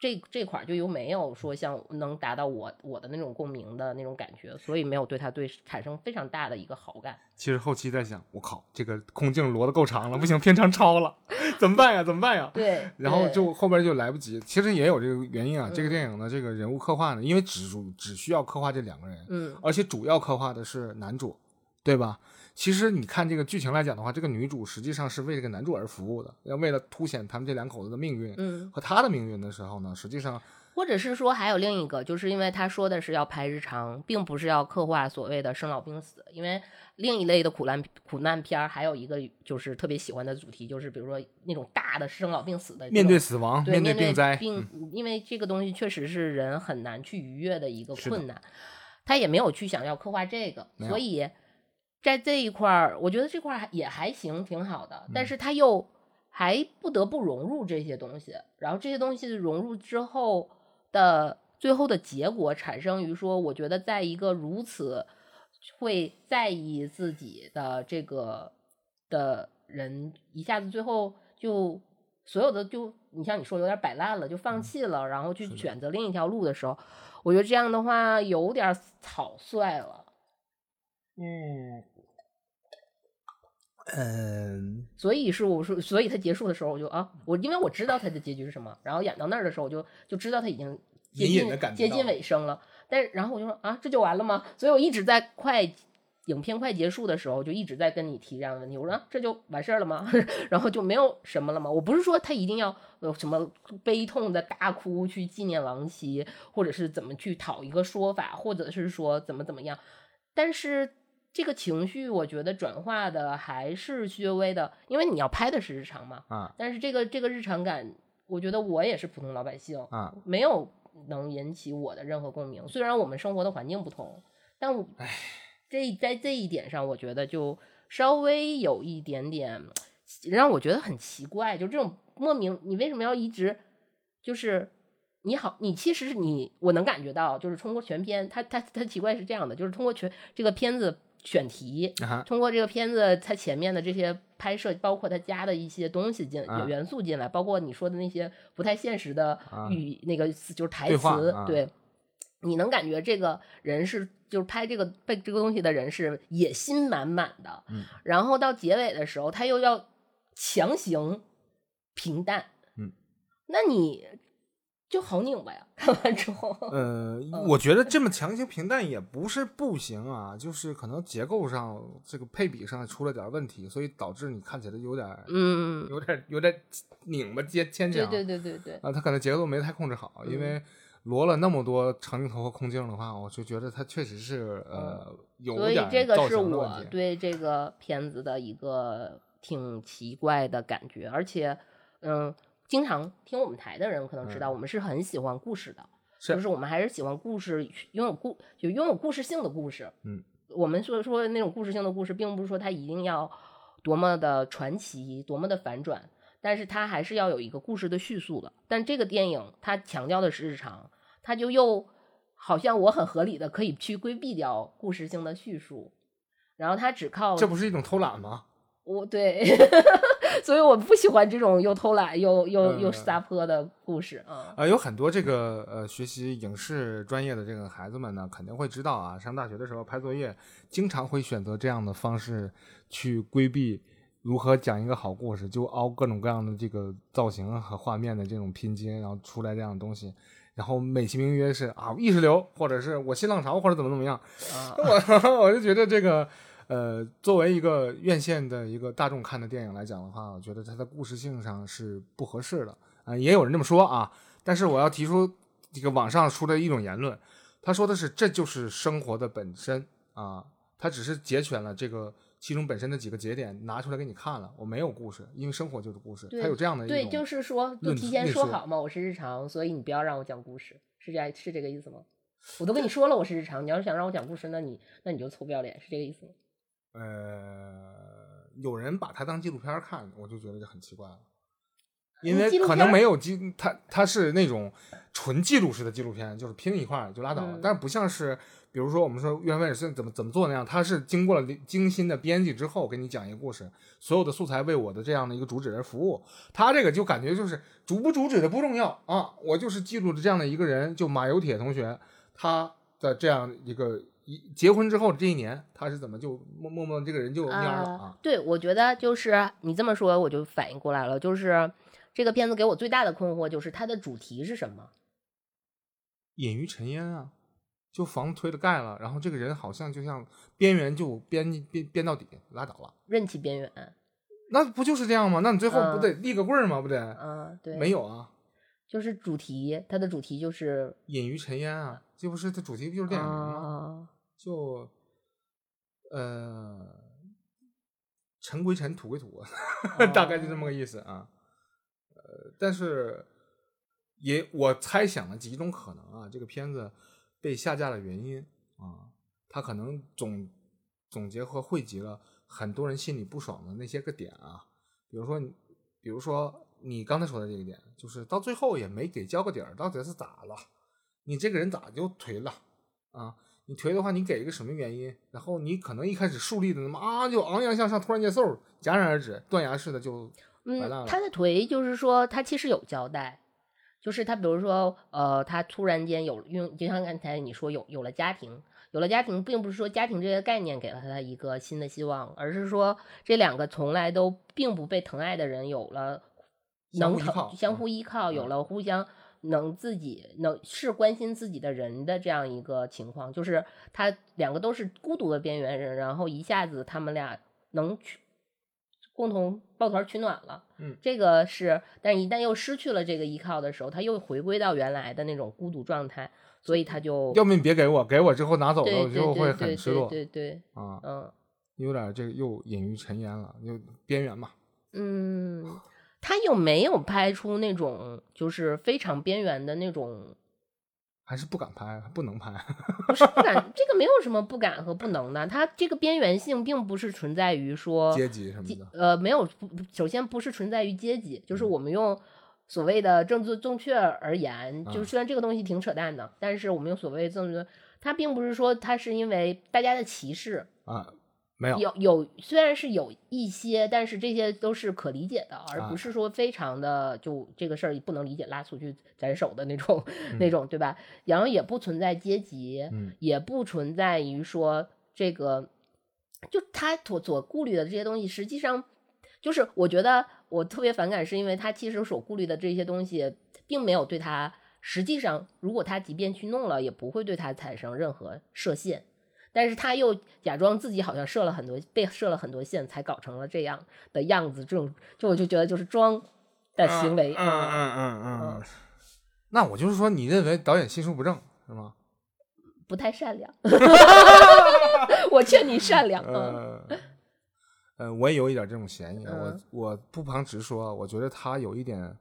[SPEAKER 2] 这这块儿就又没有说像能达到我我的那种共鸣的那种感觉，所以没有对他对产生非常大的一个好感。
[SPEAKER 1] 其实后期在想，我靠，这个空镜摞的够长了，不行，片长超了，怎么办呀？怎么办呀？
[SPEAKER 2] 对，
[SPEAKER 1] 然后就后边就来不及。其实也有这个原因啊，这个
[SPEAKER 2] 嗯
[SPEAKER 1] 电影的这个人物刻画呢，因为只主只需要刻画这两个人，
[SPEAKER 2] 嗯
[SPEAKER 1] 而且主要刻画的是男主，对吧？其实你看这个剧情来讲的话，这个女主实际上是为这个男主而服务的，要为了凸显他们这两口子的命运
[SPEAKER 2] 嗯，
[SPEAKER 1] 和他的命运的时候呢，实际上
[SPEAKER 2] 或者是说还有另一个，就是因为他说的是要拍日常，并不是要刻画所谓的生老病死，因为另一类的苦难苦难片儿还有一个就是特别喜欢的主题，就是比如说那种大的生老病死的
[SPEAKER 1] 面对死亡，
[SPEAKER 2] 对面
[SPEAKER 1] 对病灾，嗯。
[SPEAKER 2] 病，因为这个东西确实是人很难去逾越的一个困难，他也没有去想要刻画这个，所以在这一块儿，我觉得这块儿也还行，挺好的，
[SPEAKER 1] 嗯。
[SPEAKER 2] 但是他又还不得不融入这些东西，然后这些东西融入之后的最后的结果产生于说，我觉得在一个如此会在意自己的这个的人，一下子最后就所有的就你像你说有点摆烂了，就放
[SPEAKER 1] 嗯
[SPEAKER 2] 弃了，然后去选择另一条路的时候，我觉得这样的话有点草率了。
[SPEAKER 1] 嗯，嗯，
[SPEAKER 2] 所以是我说，所以他结束的时候，我就啊，我因为我知道他的结局是什么，然后演到那儿的时候，我就就知道他已经接
[SPEAKER 1] 隐隐
[SPEAKER 2] 近接近尾声了。但是然后我就说啊，这就完了吗？所以我一直在快影片快结束的时候，就一直在跟你提这样的问题。我说、啊、这就完事儿了吗？然后就没有什么了吗？我不是说他一定要有什么悲痛的大哭去纪念亡妻，或者是怎么去讨一个说法，或者是说怎么怎么样，但是。这个情绪，我觉得转化的还是略微的，因为你要拍的是日常嘛。
[SPEAKER 1] 啊
[SPEAKER 2] 但是这个这个日常感，我觉得我也是普通老百姓，
[SPEAKER 1] 啊，
[SPEAKER 2] 没有能引起我的任何共鸣。虽然我们生活的环境不同，但我这在这一点上，我觉得就稍微有一点点让我觉得很奇怪，就这种莫名，你为什么要一直就是你好，你其实是你，我能感觉到，就是通过全片，他他他奇怪是这样的，就是通过全这个片子选题，
[SPEAKER 1] 啊
[SPEAKER 2] 通过这个片子它前面的这些拍摄，包括它加的一些东西进、
[SPEAKER 1] 啊
[SPEAKER 2] 元素进来，包括你说的那些不太现实的
[SPEAKER 1] 啊
[SPEAKER 2] 语、那个就是台词，对，你能感觉这个人是就是拍这个背这个东西的人是野心满满的，
[SPEAKER 1] 嗯。
[SPEAKER 2] 然后到结尾的时候他又要强行平淡，
[SPEAKER 1] 嗯，
[SPEAKER 2] 那你就好拧巴呀，看完之后，
[SPEAKER 1] 呃，我觉得这么强行平淡也不是不行啊，就是可能结构上这个配比上出了点问题，所以导致你看起来有点
[SPEAKER 2] 嗯，
[SPEAKER 1] 有点有点拧巴牵牵强。
[SPEAKER 2] 对对对对对，
[SPEAKER 1] 啊，他可能节奏没太控制好，因
[SPEAKER 2] 嗯
[SPEAKER 1] 为罗了那么多长镜头和空镜的话，我就觉得他确实是呃有
[SPEAKER 2] 点所以这个是。我对这个片子的一个挺奇怪的感觉，而且，嗯，经常听我们台的人可能知道，我们是很喜欢故事的，
[SPEAKER 1] 嗯是
[SPEAKER 2] 就是我们还是喜欢故事，拥有故就拥有故事性的故事。
[SPEAKER 1] 嗯，
[SPEAKER 2] 我们说说那种故事性的故事，并不是说它一定要多么的传奇，多么的反转。但是它还是要有一个故事的叙述的。但这个电影它强调的是日常，它就又好像我很合理的可以去规避掉故事性的叙述，然后它只靠
[SPEAKER 1] 这不是一种偷懒吗？
[SPEAKER 2] 我对，所以我不喜欢这种又偷懒又又又
[SPEAKER 1] 嗯
[SPEAKER 2] 撒泼的故事啊。
[SPEAKER 1] 呃，有很多这个呃学习影视专业的这个孩子们呢，肯定会知道啊，上大学的时候拍作业，经常会选择这样的方式去规避如何讲一个好故事，就凹各种各样的这个造型和画面的这种拼接，然后出来这样的东西。然后美其名曰是啊意识流，或者是我新浪潮，或者怎么怎么样。
[SPEAKER 2] 啊
[SPEAKER 1] 我 我就觉得这个呃，作为一个院线的一个大众看的电影来讲的话，我觉得它的故事性上是不合适的啊、也有人这么说啊。但是我要提出这个网上出的一种言论，他说的是这就是生活的本身啊，他只是截选了这个其中本身的几个节点拿出来给你看了，我没有故事，因为生活就是故事，
[SPEAKER 2] 对
[SPEAKER 1] 他有这样的一种
[SPEAKER 2] 对，就是说，就提前说好嘛，我是日常，所以你不要让我讲故事，是这样是这个意思吗？我都跟你说了我是日常，你要是想让我讲故事，那你那你就臭不要脸，是这个意思吗？
[SPEAKER 1] 呃，有人把它当纪录片看，我就觉得就很奇怪了，因
[SPEAKER 2] 嗯
[SPEAKER 1] 为可能没有纪，它它是那种纯记录式的纪录片，就是拼一块儿就拉倒了，
[SPEAKER 2] 嗯
[SPEAKER 1] 但是不像是比如说我们说约翰威尔森怎么怎么做那样，他是经过了精心的编辑之后给你讲一个故事，所有的素材为我的这样的一个主旨而服务，他这个就感觉就是主不主旨的不重要啊，我就是记录了这样的一个人，就马有铁同学他的这样一个。一结婚之后这一年，他是怎么就默默默这个人就蔫儿了啊？
[SPEAKER 2] 对，我觉得就是你这么说，我就反应过来了，就是这个片子给我最大的困惑就是它的主题是什么？
[SPEAKER 1] 隐于尘烟啊，就房子推了盖了，然后这个人好像就像边缘就边边边到底，拉倒了。
[SPEAKER 2] 任其边缘。
[SPEAKER 1] 那不就是这样吗？那你最后
[SPEAKER 2] 嗯
[SPEAKER 1] 不得立个棍儿吗？不得？
[SPEAKER 2] 嗯，对，
[SPEAKER 1] 没有啊，
[SPEAKER 2] 就是主题，它的主题就是
[SPEAKER 1] 隐于尘烟啊，这不是它主题不就是电影吗？
[SPEAKER 2] 啊，
[SPEAKER 1] 就呃，尘归尘，土归土，大概就这么个意思啊。呃，但是也我猜想了几种可能啊，这个片子被下架的原因啊，它可能总总结和汇集了很多人心里不爽的那些个点啊，比如说你，比如说你刚才说的这个点，就是到最后也没给交个底儿，到底是咋了？你这个人咋就颓了啊？你颓的话，你给一个什么原因？然后你可能一开始树立的那么啊，就昂扬向上，突然间嗖戛然而止，断崖式的就完了，
[SPEAKER 2] 嗯他的颓就是说，他其实有交代，就是他比如说，呃，他突然间有用，就像刚才你说有有了家庭，有了家庭，并不是说家庭这个概念给了他一个新的希望，而是说这两个从来都并不被疼爱的人有了能疼
[SPEAKER 1] 相互依靠
[SPEAKER 2] 相
[SPEAKER 1] 嗯
[SPEAKER 2] 互依靠，有
[SPEAKER 1] 嗯
[SPEAKER 2] 了互相。能自己能是关心自己的人的这样一个情况，就是他两个都是孤独的边缘人，然后一下子他们俩能去共同抱团取暖了。
[SPEAKER 1] 嗯，
[SPEAKER 2] 这个是，但是一旦又失去了这个依靠的时候，他又回归到原来的那种孤独状态，所以他就
[SPEAKER 1] 要么你别给我，给我之后拿走了，我就会很失落
[SPEAKER 2] 对对，
[SPEAKER 1] 啊，
[SPEAKER 2] 嗯
[SPEAKER 1] 有点这个又隐于尘烟了，就边缘嘛。
[SPEAKER 2] 嗯，他又没有拍出那种就是非常边缘的那种，
[SPEAKER 1] 还是不敢拍，不能拍。
[SPEAKER 2] 不是不敢，这个没有什么不敢和不能的，他这个边缘性并不是存在于说
[SPEAKER 1] 阶级什么的，
[SPEAKER 2] 呃，没有，首先不是存在于阶级，就是
[SPEAKER 1] 嗯
[SPEAKER 2] 我们用所谓的政治正确而言，就
[SPEAKER 1] 嗯
[SPEAKER 2] 虽然这个东西挺扯淡的，但是我们用所谓的政治，它并不是说它是因为大家的歧视，
[SPEAKER 1] 啊，没有，
[SPEAKER 2] 有有虽然是有一些，但是这些都是可理解的，而
[SPEAKER 1] 啊
[SPEAKER 2] 不是说非常的就这个事儿不能理解，拉出去斩首的那种、那种，对吧？然后也不存在阶级，
[SPEAKER 1] 嗯
[SPEAKER 2] 也不存在于说这个，就他所所顾虑的这些东西，实际上就是我觉得我特别反感，是因为他其实所顾虑的这些东西，并没有对他实际上，如果他即便去弄了，也不会对他产生任何设限。但是他又假装自己好像设了很多被设了很多线，才搞成了这样的样子。这种就我就觉得就是装的行为，
[SPEAKER 1] 嗯嗯嗯嗯嗯。那我就是说，你认为导演心术不正是吗？
[SPEAKER 2] 不太善良。我劝你善良。嗯
[SPEAKER 1] 呃，呃，我也有一点这种嫌疑。我
[SPEAKER 2] 嗯
[SPEAKER 1] 我不妨直说，我觉得他有一点，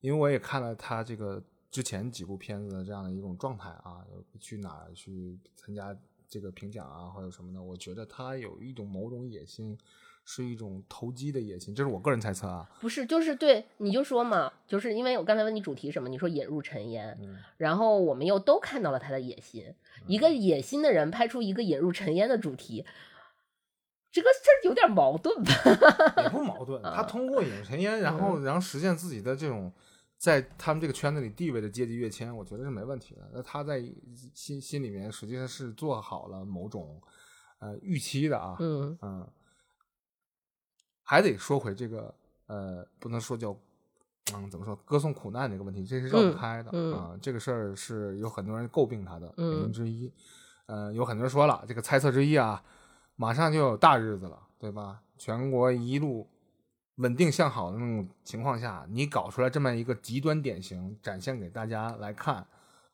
[SPEAKER 1] 因为我也看了他这个之前几部片子的这样的一种状态啊，去哪儿去参加这个评奖啊，或者什么的，我觉得他有一种某种野心，是一种投机的野心，这是我个人猜测啊。
[SPEAKER 2] 不是，就是对，你就说嘛，就是因为我刚才问你主题什么，你说引入尘烟，
[SPEAKER 1] 嗯
[SPEAKER 2] 然后我们又都看到了他的野心。一个野心的人拍出一个引入尘烟的主题，这个事儿有点矛盾吧？
[SPEAKER 1] 也不矛盾。他通过引入尘烟，然
[SPEAKER 2] 嗯
[SPEAKER 1] 后然后实现自己的这种在他们这个圈子里地位的阶级跃迁，我觉得是没问题的。那他在心心里面实际上是做好了某种呃预期的啊，
[SPEAKER 2] 嗯
[SPEAKER 1] 嗯，还得说回这个呃，不能说叫。嗯，怎么说？歌颂苦难这个问题，这是绕不
[SPEAKER 2] 嗯
[SPEAKER 1] 开的、
[SPEAKER 2] 嗯
[SPEAKER 1] 啊。这个事儿是有很多人诟病他的
[SPEAKER 2] 嗯
[SPEAKER 1] 原因之一。呃，有很多人说了，这个猜测之一啊，马上就有大日子了，对吧？全国一路稳定向好的那种情况下，你搞出来这么一个极端典型，展现给大家来看，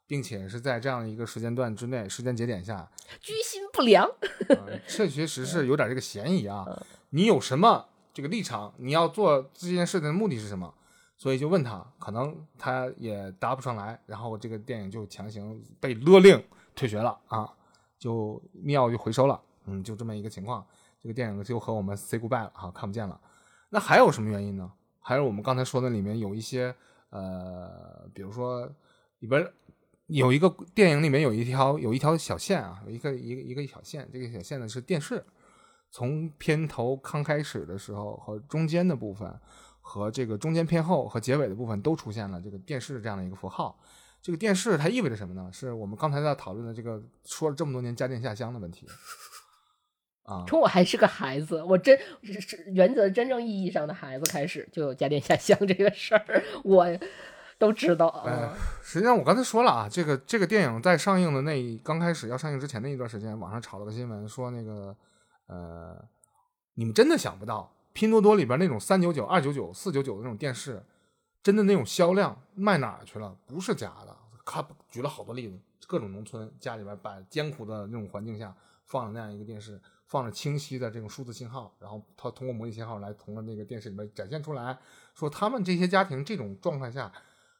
[SPEAKER 1] 并且是在这样一个时间段之内、时间节点下，
[SPEAKER 2] 居心不良。
[SPEAKER 1] 呃确确实是有点这个嫌疑啊。你有什么这个立场？你要做这件事的目的是什么？所以就问他，可能他也答不上来，然后这个电影就强行被勒令退学了啊，就密钥就回收了，嗯，就这么一个情况。这个电影就和我们 say goodbye 了哈，看不见了。那还有什么原因呢？还有我们刚才说的里面有一些呃，比如说里边有一个电影里面有一条有一条小线啊，有一个一个一个小线，这个小线呢是电视，从片头刚开始的时候和中间的部分，和这个中间片后和结尾的部分都出现了这个电视这样的一个符号。这个电视它意味着什么呢？是我们刚才在讨论的这个说了这么多年家电下乡的问题啊。
[SPEAKER 2] 从我还是个孩子，我真原则真正意义上的孩子开始就有家电下乡这个事儿，我都知道
[SPEAKER 1] 实际上我刚才说了啊，这个这个电影在上映的那一刚开始要上映之前那一段时间，网上炒了个新闻，说那个呃，你们真的想不到，拼多多里边那种三九九、二九九、四九九的那种电视，真的那种销量卖哪儿去了？不是假的。他举了好多例子，各种农村家里边把艰苦的那种环境下放了那样一个电视，放着清晰的这种数字信号，然后他通过模拟信号来从那个电视里面展现出来，说他们这些家庭这种状态下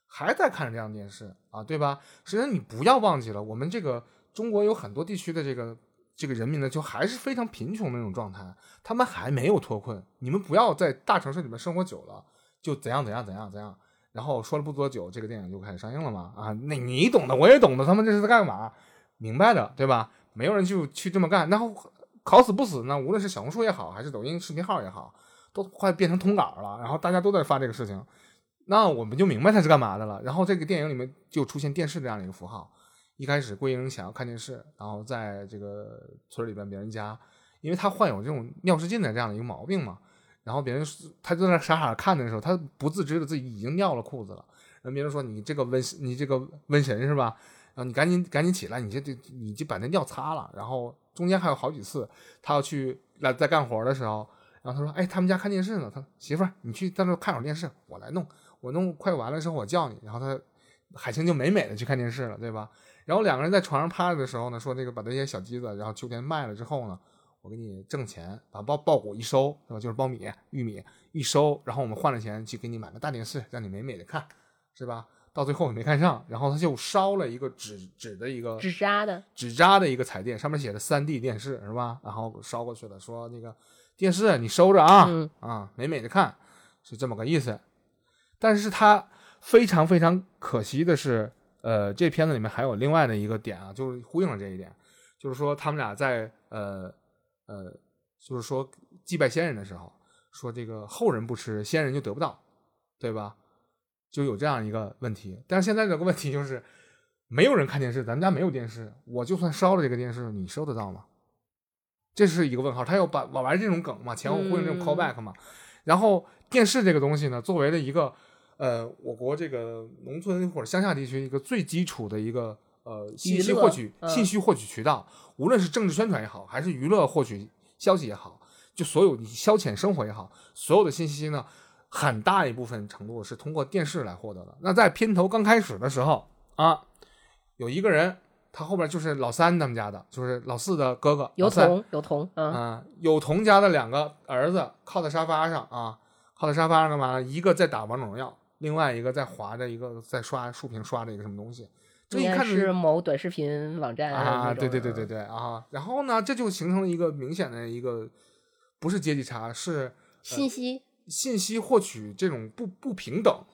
[SPEAKER 1] 还在看着这样电视啊，对吧？实际上你不要忘记了，我们这个中国有很多地区的这个这个人民呢，就还是非常贫穷的那种状态，他们还没有脱困。你们不要在大城市里面生活久了，就怎样怎样怎样怎样。然后说了不多久，这个电影就开始上映了嘛？啊，那你懂的，我也懂的，他们这是在干嘛？明白的，对吧？没有人就去这么干，然后好死不死呢，无论是小红书也好，还是抖音视频号也好，都快变成通稿了，然后大家都在发这个事情，那我们就明白他是干嘛的了。然后这个电影里面就出现电视这样的一个符号。一开始桂英想要看电视，然后在这个村里边别人家，因为他患有这种尿失禁的这样的一个毛病嘛，然后别人他就在那傻傻看的时候，他不自知的自己已经尿了裤子了。然后别人说你这个瘟你这个瘟神是吧？然后你赶紧赶紧起来，你这这你就把那尿擦了。然后中间还有好几次他要去来在干活的时候，然后他说哎他们家看电视呢，他媳妇儿你去在那看会儿电视，我来弄，我弄快完了之后我叫你。然后他海清就美美的去看电视了，对吧？然后两个人在床上趴着的时候呢，说这个把这些小鸡子，然后秋天卖了之后呢，我给你挣钱，把苞苞谷一收，是吧？就是苞米、玉米一收，然后我们换了钱去给你买个大电视，让你美美的看，是吧？到最后也没看上，然后他就烧了一个纸纸的一个
[SPEAKER 2] 纸扎的
[SPEAKER 1] 纸扎的一个彩电，上面写着三 D 电视，是吧？然后烧过去了，说那个电视你收着啊，啊，美美的看，是这么个意思。但是他非常非常可惜的是。呃，这片子里面还有另外的一个点啊，就是呼应了这一点，就是说他们俩在呃呃，就是说祭拜先人的时候，说这个后人不吃，先人就得不到，对吧？就有这样一个问题。但是现在这个问题就是，没有人看电视，咱们家没有电视，我就算烧了这个电视，你收得到吗？这是一个问号。他要把玩这种梗嘛，前后呼应这种 callback 嘛。然后电视这个东西呢，作为了一个。呃，我国这个农村或者乡下地区一个最基础的一个呃信息获取信息获取渠道，无论是政治宣传也好，还是娱乐获取消息也好，就所有你消遣生活也好，所有的信息呢，很大一部分程度是通过电视来获得的。那在片头刚开始的时候啊，有一个人，他后边就是老三他们家的，就是老四的哥哥
[SPEAKER 2] 有童有童
[SPEAKER 1] 啊，有童家的两个儿子靠在沙发上啊，靠在沙发上干嘛呢？一个在打王者荣耀。另外一个在划着一个在刷竖屏刷着一个什么东西，这一看
[SPEAKER 2] 是某短视频网站
[SPEAKER 1] 啊，对对对对对啊，然后呢，这就形成了一个明显的一个不是阶级差，是
[SPEAKER 2] 信息
[SPEAKER 1] 信息获取这种不不平等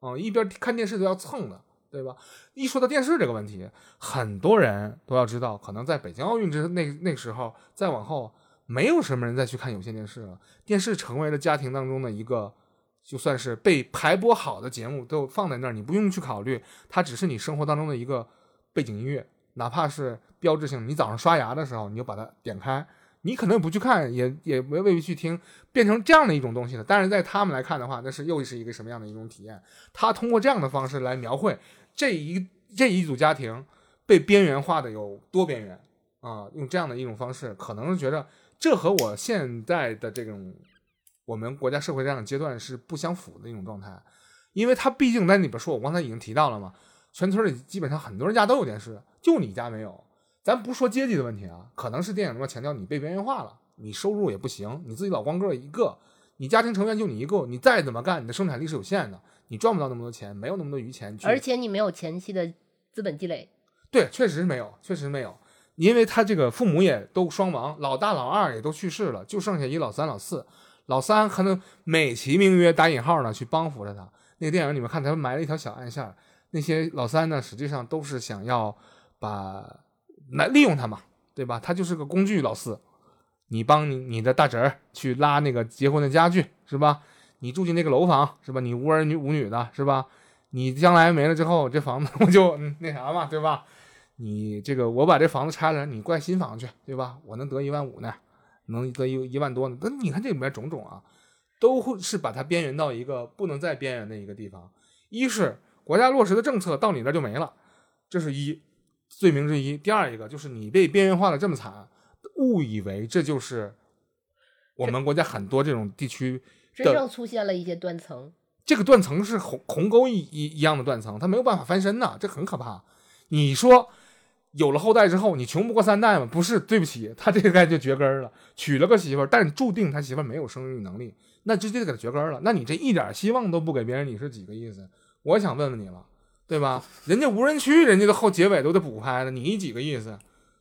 [SPEAKER 1] 啊，一边看电视都要蹭的，对吧？一说到电视这个问题，很多人都要知道，可能在北京奥运之那那时候再往后，没有什么人再去看有线电视了，电视成为了家庭当中的一个。就算是被排播好的节目都放在那儿，你不用去考虑，它只是你生活当中的一个背景音乐，哪怕是标志性。你早上刷牙的时候，你就把它点开，你可能也不去看，也也未未必去听，变成这样的一种东西了。但是在他们来看的话，那是又是一个什么样的一种体验？他通过这样的方式来描绘这一这一组家庭被边缘化的有多边缘啊，用这样的一种方式，可能觉得这和我现在的这种。我们国家社会这样阶段是不相符的一种状态，因为他毕竟在里边说，我刚才已经提到了嘛，全村里基本上很多人家都有电视，就你家没有。咱不说阶级的问题啊，可能是电影中强调你被边缘化了，你收入也不行，你自己老光棍一个，你家庭成员就你一个，你再怎么干，你的生产力是有限的，你赚不到那么多钱，没有那么多余钱，
[SPEAKER 2] 而且你没有前期的资本积累。
[SPEAKER 1] 对，确实没有，确实没有，因为他这个父母也都双亡，老大老二也都去世了，就剩下一老三老四。老三可能美其名曰打引号呢，去帮扶着他。那个电影里面看，他埋了一条小暗线。那些老三呢，实际上都是想要把来利用他嘛，对吧？他就是个工具。老四，你帮你你的大侄儿去拉那个结婚的家具，是吧？你住进那个楼房，是吧？你无儿女无女的，是吧？你将来没了之后，这房子我就那啥嘛，对吧？你这个我把这房子拆了，你盖新房去，对吧？我能得一万五呢。能得一一万多呢？那你看这里面种种啊，都会是把它边缘到一个不能再边缘的一个地方。一是国家落实的政策到你那就没了，这是一罪名之一。第二一个就是你被边缘化的这么惨，误以为这就是我们国家很多这种地区
[SPEAKER 2] 真正出现了一些断层。
[SPEAKER 1] 这个断层是鸿鸿沟一一一样的断层，它没有办法翻身呐，这很可怕。你说。有了后代之后，你穷不过三代吗？不是，对不起，他这个该就绝根了。娶了个媳妇儿，但注定他媳妇儿没有生育能力，那直接给他绝根了。那你这一点希望都不给别人，你是几个意思？我想问问你了，对吧？人家无人区，人家的后结尾都得补拍了，你几个意思？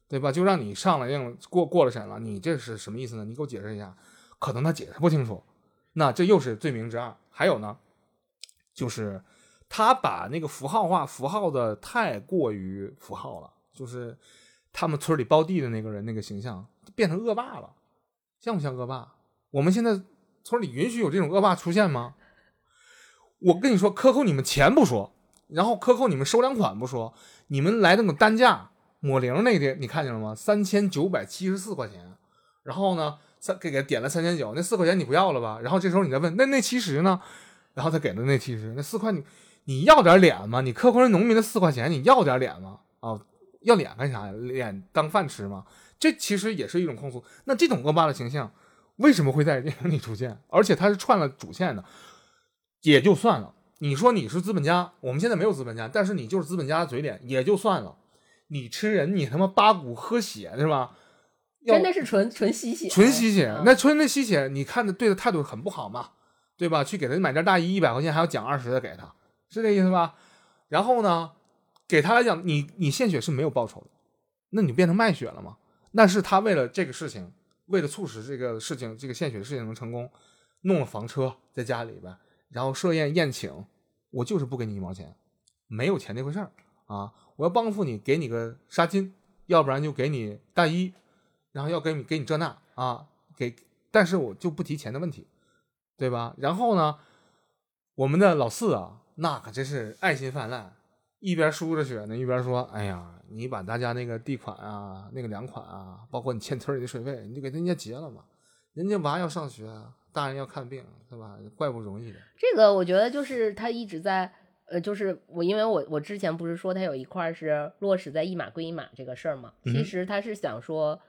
[SPEAKER 1] 对吧？就让你上了映过过了审了，你这是什么意思呢？你给我解释一下。可能他解释不清楚，那这又是罪名之二。还有呢，就是他把那个符号化符号的太过于符号了。就是他们村里包地的那个人那个形象变成恶霸了，像不像恶霸？我们现在村里允许有这种恶霸出现吗？我跟你说，克扣你们钱不说，然后克扣你们收粮款不说，你们来那个单价抹零那天，你看见了吗？三千九百七十四块钱，然后呢，三给给点了三千九，那四块钱你不要了吧？然后这时候你再问，那那七十呢？然后他给了那七十，那四块你你要点脸吗？你克扣人农民的四块钱，你要点脸吗？啊，要脸干啥呀？脸当饭吃吗？这其实也是一种控诉。那这种恶霸的形象为什么会在电影里出现？而且他是串了主线的，也就算了。你说你是资本家，我们现在没有资本家，但是你就是资本家的嘴脸，也就算了。你吃人，你他妈八股喝血是吧？
[SPEAKER 2] 真的是纯纯吸血，
[SPEAKER 1] 纯吸血
[SPEAKER 2] 嗯，
[SPEAKER 1] 那纯的吸血，你看的对的态度很不好嘛，对吧？去给他买件大衣一百块钱，还要奖二十的给他，是这意思吧？然后呢，给他来讲，你你献血是没有报酬的，那你变成卖血了吗？那是他为了这个事情，为了促使这个事情这个献血的事情能成功，弄了房车在家里边，然后设宴宴请，我就是不给你一毛钱，没有钱那回事儿啊！我要帮扶你，给你个纱巾，要不然就给你大衣，然后要给你给你这那啊，给，但是我就不提钱的问题，对吧？然后呢，我们的老四啊，那可真是爱心泛滥，一边输着血呢，一边说：“哎呀，你把大家那个地款啊、那个粮款啊，包括你欠村里的水费，你就给人家结了嘛。人家娃要上学，大人要看病，对吧？怪不容易的。
[SPEAKER 2] 这个我觉得就是他一直在，呃，就是我因为我我之前不是说他有一块儿是落实在一码归一码这个事儿嘛，其实他是想说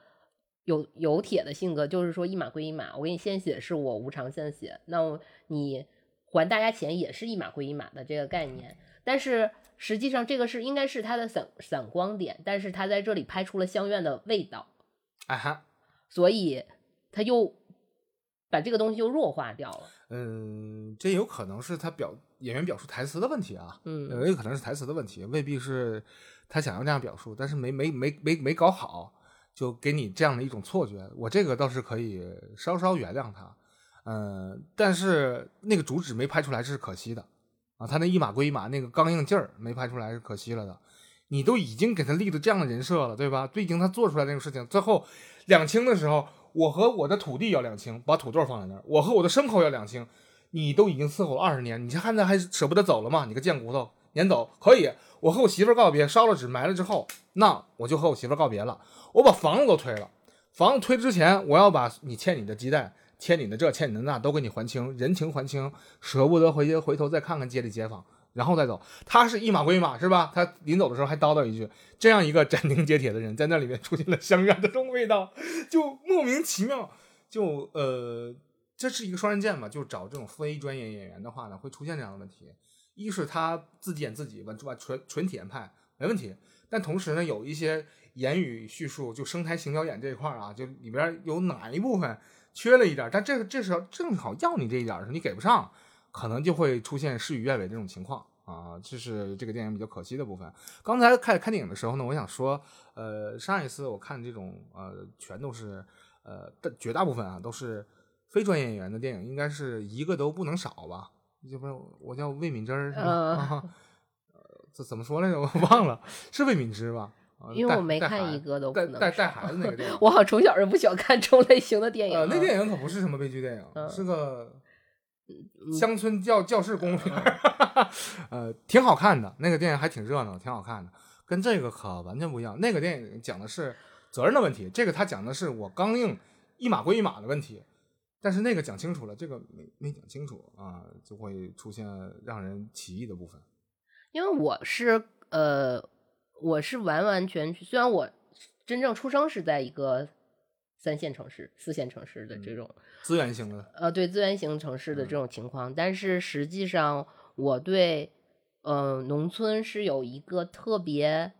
[SPEAKER 2] 有有铁的性格，就是说一码归一码，我给你献血是我无偿献血，那我你还大家钱也是一码归一码的这个概念，但是实际上这个是应该是他的散散光点，但是他在这里拍出了乡愿的味道，
[SPEAKER 1] 哎哈，
[SPEAKER 2] 所以他又把这个东西就弱化掉了，
[SPEAKER 1] 嗯，这有可能是他表演员表述台词的问题啊，
[SPEAKER 2] 嗯
[SPEAKER 1] 有可能是台词的问题，未必是他想要这样表述，但是没没没没没搞好，就给你这样的一种错觉。我这个倒是可以稍稍原谅他，嗯，但是那个主旨没拍出来是可惜的啊，他那一码归一码那个刚硬劲儿没拍出来是可惜了的。你都已经给他立的这样的人设了，对吧？最经他做出来那个事情，最后两清的时候，我和我的土地要两清，把土豆放在那儿，我和我的牲口要两清，你都已经伺候了二十年，你现在还舍不得走了吗？你个贱骨头，撵走可以。我和我媳妇儿告别，烧了纸埋了之后，那我就和我媳妇儿告别了。我把房子都推了，房子推之前，我要把你欠你的鸡蛋、欠你的这、欠你的那都给你还清，人情还清，舍不得回去回头再看看街里街坊，然后再走。他是一码归一码，是吧？他临走的时候还叨叨一句：“这样一个斩钉截铁的人，在那里面出现了香辕的这种味道，就莫名其妙。就呃，这是一个双刃剑嘛，就找这种非专业演员的话呢，会出现这样的问题。一是他自己演自己，完完纯纯体验派没问题，但同时呢，有一些言语叙述，就声台形表演这一块儿啊，就里边有哪一部分缺了一点儿，但这个这时候正好要你这一点的时候，你给不上，可能就会出现事与愿违这种情况啊，这是这个电影比较可惜的部分。刚才开始看电影的时候呢，我想说，呃，上一次我看这种呃，全都是呃，大绝大部分啊都是非专业演员的电影，应该是一个都不能少吧？要不然我叫魏敏芝儿呃这怎么说来着？我 忘了，是魏敏芝吧？啊
[SPEAKER 2] 因为我没看一个都不能
[SPEAKER 1] 带带带孩子那个电 影。
[SPEAKER 2] 我好像从小就不喜欢看这种类型的电影啊。
[SPEAKER 1] 呃，那电影可不是什么悲剧电影，
[SPEAKER 2] 嗯
[SPEAKER 1] 是个
[SPEAKER 2] 嗯
[SPEAKER 1] 乡村教教室公路片儿，呃，挺好看的。那个电影还挺热闹，挺好看的，跟这个可完全不一样。那个电影讲的是责任的问题，这个他讲的是我刚硬一码归一码的问题。但是那个讲清楚了，这个没没讲清楚啊，就会出现让人起义的部分。
[SPEAKER 2] 因为我是呃，我是完完全全，虽然我真正出生是在一个三线城市、四线城市的这
[SPEAKER 1] 嗯
[SPEAKER 2] 种、
[SPEAKER 1] 资源型的，
[SPEAKER 2] 呃，对资源型城市的这
[SPEAKER 1] 嗯。
[SPEAKER 2] 种情况，但是实际上我对呃农村是有一个特别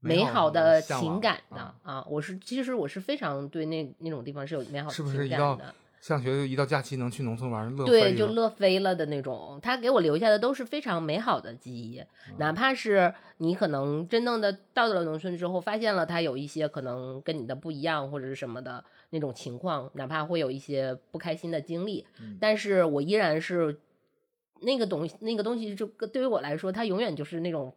[SPEAKER 2] 美
[SPEAKER 1] 美好
[SPEAKER 2] 好
[SPEAKER 1] 的
[SPEAKER 2] 情感的
[SPEAKER 1] 啊。
[SPEAKER 2] 啊我是其实我是非常对那那种地方是有美好的情感的。
[SPEAKER 1] 上学一到假期能去农村玩儿，乐
[SPEAKER 2] 对，就乐飞了的那种，他给我留下的都是非常美好的记忆，
[SPEAKER 1] 嗯
[SPEAKER 2] 哪怕是你可能真正的到了农村之后，发现了他有一些可能跟你的不一样或者是什么的那种情况，哪怕会有一些不开心的经历，
[SPEAKER 1] 嗯。
[SPEAKER 2] 但是我依然是那个东西，那个东西就对于我来说，它永远就是那种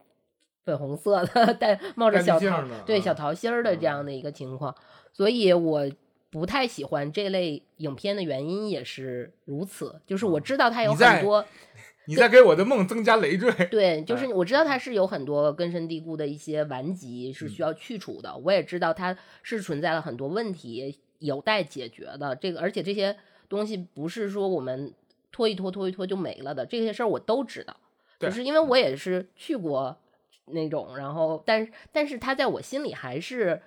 [SPEAKER 2] 粉红色的，带冒着小对
[SPEAKER 1] 啊
[SPEAKER 2] 小桃心儿的这样
[SPEAKER 1] 嗯
[SPEAKER 2] 的一个情况，所以我不太喜欢这类影片的原因也是如此，就是我知道它有很多。
[SPEAKER 1] 你在给我的梦增加累赘。
[SPEAKER 2] 对，就是我知道它是有很多根深蒂固的一些顽疾是需要去除的，我也知道它是存在了很多问题有待解决的。这个，而且这些东西不是说我们拖一拖拖一拖就没了的，这些事儿我都知道。就是因为我也是去过那种，然后但是但是它在我心里还是，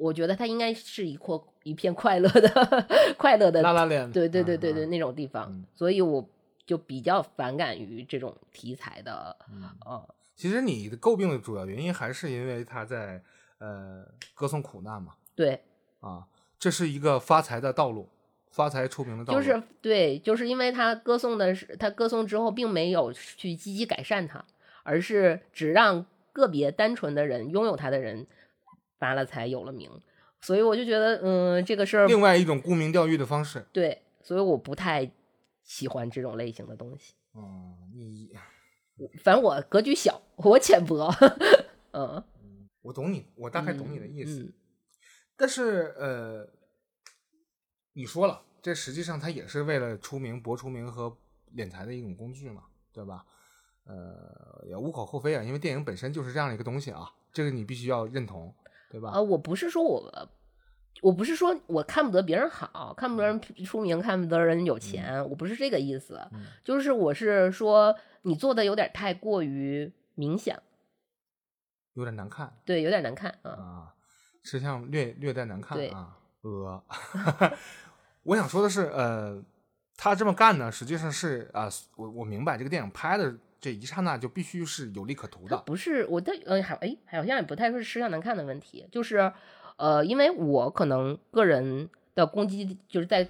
[SPEAKER 2] 我觉得它应该是一块一片快乐的 快乐的
[SPEAKER 1] 拉拉链，
[SPEAKER 2] 对对对对对，
[SPEAKER 1] 啊
[SPEAKER 2] 那种地方，
[SPEAKER 1] 嗯。
[SPEAKER 2] 所以我就比较反感于这种题材的，
[SPEAKER 1] 嗯
[SPEAKER 2] 呃，
[SPEAKER 1] 其实你的诟病的主要原因还是因为他在呃歌颂苦难嘛，
[SPEAKER 2] 对，
[SPEAKER 1] 啊，这是一个发财的道路，发财出名的道路。
[SPEAKER 2] 就是对，就是因为他歌颂的是他歌颂之后，并没有去积极改善它，而是只让个别单纯的人拥有它的人发了财有了名，所以我就觉得，嗯，这个事儿
[SPEAKER 1] 另外一种沽名钓誉的方式。
[SPEAKER 2] 对，所以我不太喜欢这种类型的东西。
[SPEAKER 1] 嗯，你
[SPEAKER 2] 反正我格局小，我浅薄，嗯，
[SPEAKER 1] 我懂你，我大概懂你的意思。
[SPEAKER 2] 嗯
[SPEAKER 1] 但是呃，你说了，这实际上它也是为了出名、博出名和敛财的一种工具嘛，对吧？呃，也无可厚非啊，因为电影本身就是这样的一个东西啊，这个你必须要认同，对吧？
[SPEAKER 2] 呃，我不是说我，我不是说我看不得别人好，看不得人出名，看不得人有钱，我不是这个意思，
[SPEAKER 1] 嗯
[SPEAKER 2] 就是我是说你做的有点太过于明显，
[SPEAKER 1] 有点难看
[SPEAKER 2] 对，有点难看啊。
[SPEAKER 1] 啊，实际上略略带难看啊。呃，我想说的是，呃，他这么干呢，实际上是啊、我我明白这个电影拍的这一刹那就必须是有利可图的。
[SPEAKER 2] 不是我的，呃，好，哎，好像也不太是吃相难看的问题，就是，呃，因为我可能个人的攻击就是在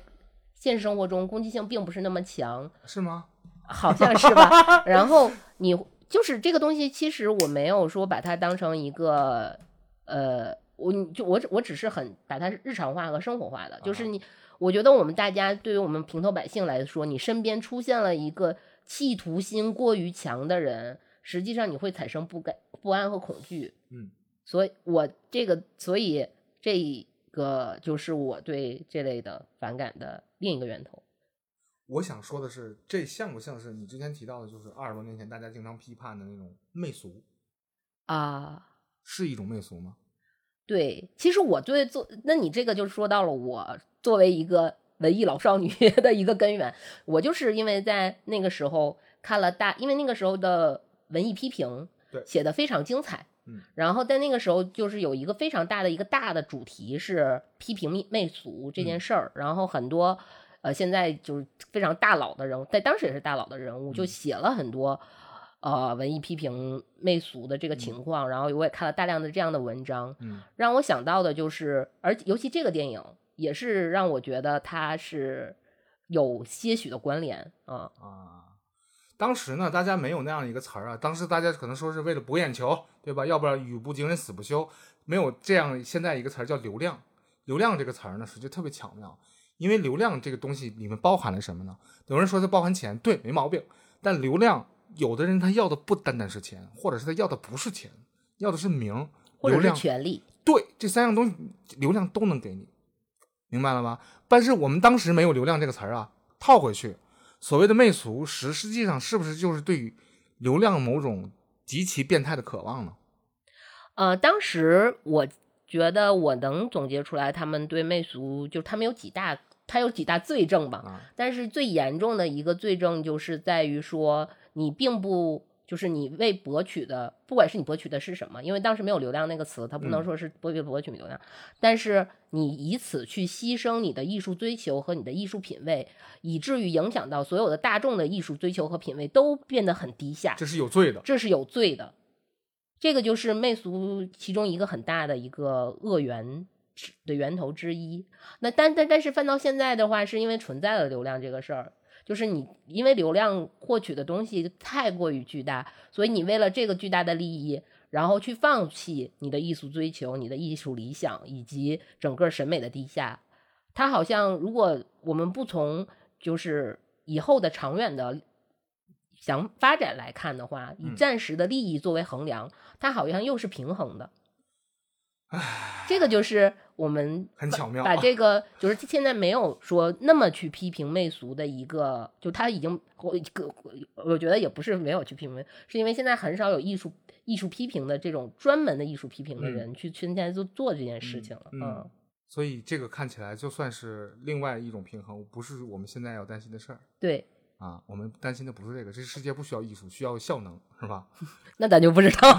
[SPEAKER 2] 现实生活中攻击性并不是那么强，
[SPEAKER 1] 是吗？
[SPEAKER 2] 好像是吧？然后你就是这个东西，其实我没有说把它当成一个，呃，我就我只我只是很把它日常化和生活化的，就是你，我觉得我们大家对于我们平头百姓来说，你身边出现了一个企图心过于强的人，实际上你会产生不甘、不安和恐惧。
[SPEAKER 1] 嗯，
[SPEAKER 2] 所以我这个，所以这个就是我对这类的反感的另一个源头。
[SPEAKER 1] 我想说的是，这像不像是你之前提到的，就是二十多年前大家经常批判的那种媚俗，
[SPEAKER 2] 啊，
[SPEAKER 1] 是一种媚俗吗？
[SPEAKER 2] 对，其实我对做，那你这个就说到了我作为一个文艺老少女 的一个根源，我就是因为在那个时候看了大，因为那个时候的文艺批评
[SPEAKER 1] 对
[SPEAKER 2] 写的非常精彩，
[SPEAKER 1] 嗯，
[SPEAKER 2] 然后在那个时候就是有一个非常大的一个大的主题是批评媚媚俗这件
[SPEAKER 1] 嗯
[SPEAKER 2] 事儿，然后很多呃现在就是非常大佬的人物，在当时也是大佬的人物，就
[SPEAKER 1] 嗯
[SPEAKER 2] 写了很多。呃，文艺批评媚俗的这个情况，然后我也看了大量的这样的文章，
[SPEAKER 1] 嗯。
[SPEAKER 2] 让我想到的就是，而尤其这个电影也是让我觉得它是有些许的关联啊。
[SPEAKER 1] 啊，当时呢，大家没有那样一个词儿啊，当时大家可能说是为了博眼球，对吧？要不然语不惊人死不休，没有这样现在一个词儿叫流量。流量这个词儿呢，实际特别巧妙，因为流量这个东西里面包含了什么呢？有人说它包含钱，对，没毛病。但流量，有的人他要的不单单是钱，或者是他要的不是钱，要的是名，
[SPEAKER 2] 或者是
[SPEAKER 1] 流量。
[SPEAKER 2] 权利，
[SPEAKER 1] 对，这三样东西流量都能给你，明白了吗？但是我们当时没有“流量”这个词儿啊，套回去，所谓的媚俗，实实际上是不是就是对于流量某种极其变态的渴望呢？
[SPEAKER 2] 呃，当时我觉得我能总结出来，他们对媚俗，就是他们有几大，他有几大罪证吧。
[SPEAKER 1] 啊，
[SPEAKER 2] 但是最严重的一个罪证就是在于说，你并不就是你为博取的，不管是你博取的是什么，因为当时没有流量那个词，它不能
[SPEAKER 1] 嗯
[SPEAKER 2] 说是博为博取流量，但是你以此去牺牲你的艺术追求和你的艺术品味，以至于影响到所有的大众的艺术追求和品味都变得很低下，
[SPEAKER 1] 这是有罪的。
[SPEAKER 2] 这是有罪的。这个就是媚俗其中一个很大的一个恶源之的源头之一。那但但但是翻到现在的话，是因为存在了流量这个事儿，就是你因为流量获取的东西太过于巨大，所以你为了这个巨大的利益，然后去放弃你的艺术追求、你的艺术理想以及整个审美的低下。它好像如果我们不从就是以后的长远的想发展来看的话，以
[SPEAKER 1] 嗯
[SPEAKER 2] 暂时的利益作为衡量，它好像又是平衡的。这个就是我们
[SPEAKER 1] 很巧妙
[SPEAKER 2] 把这个就是现在没有说那么去批评媚俗的一个，就他已经我个我觉得也不是没有去批评，是因为现在很少有艺术艺术批评的这种专门的艺术批评的
[SPEAKER 1] 嗯。
[SPEAKER 2] 人去去现在做做这件事情了，
[SPEAKER 1] 嗯
[SPEAKER 2] 嗯，
[SPEAKER 1] 所以这个看起来就算是另外一种平衡，不是我们现在要担心的事儿。
[SPEAKER 2] 对，
[SPEAKER 1] 啊。我们担心的不是这个，这世界不需要艺术，需要效能，是吧？
[SPEAKER 2] 那咱就不知道了，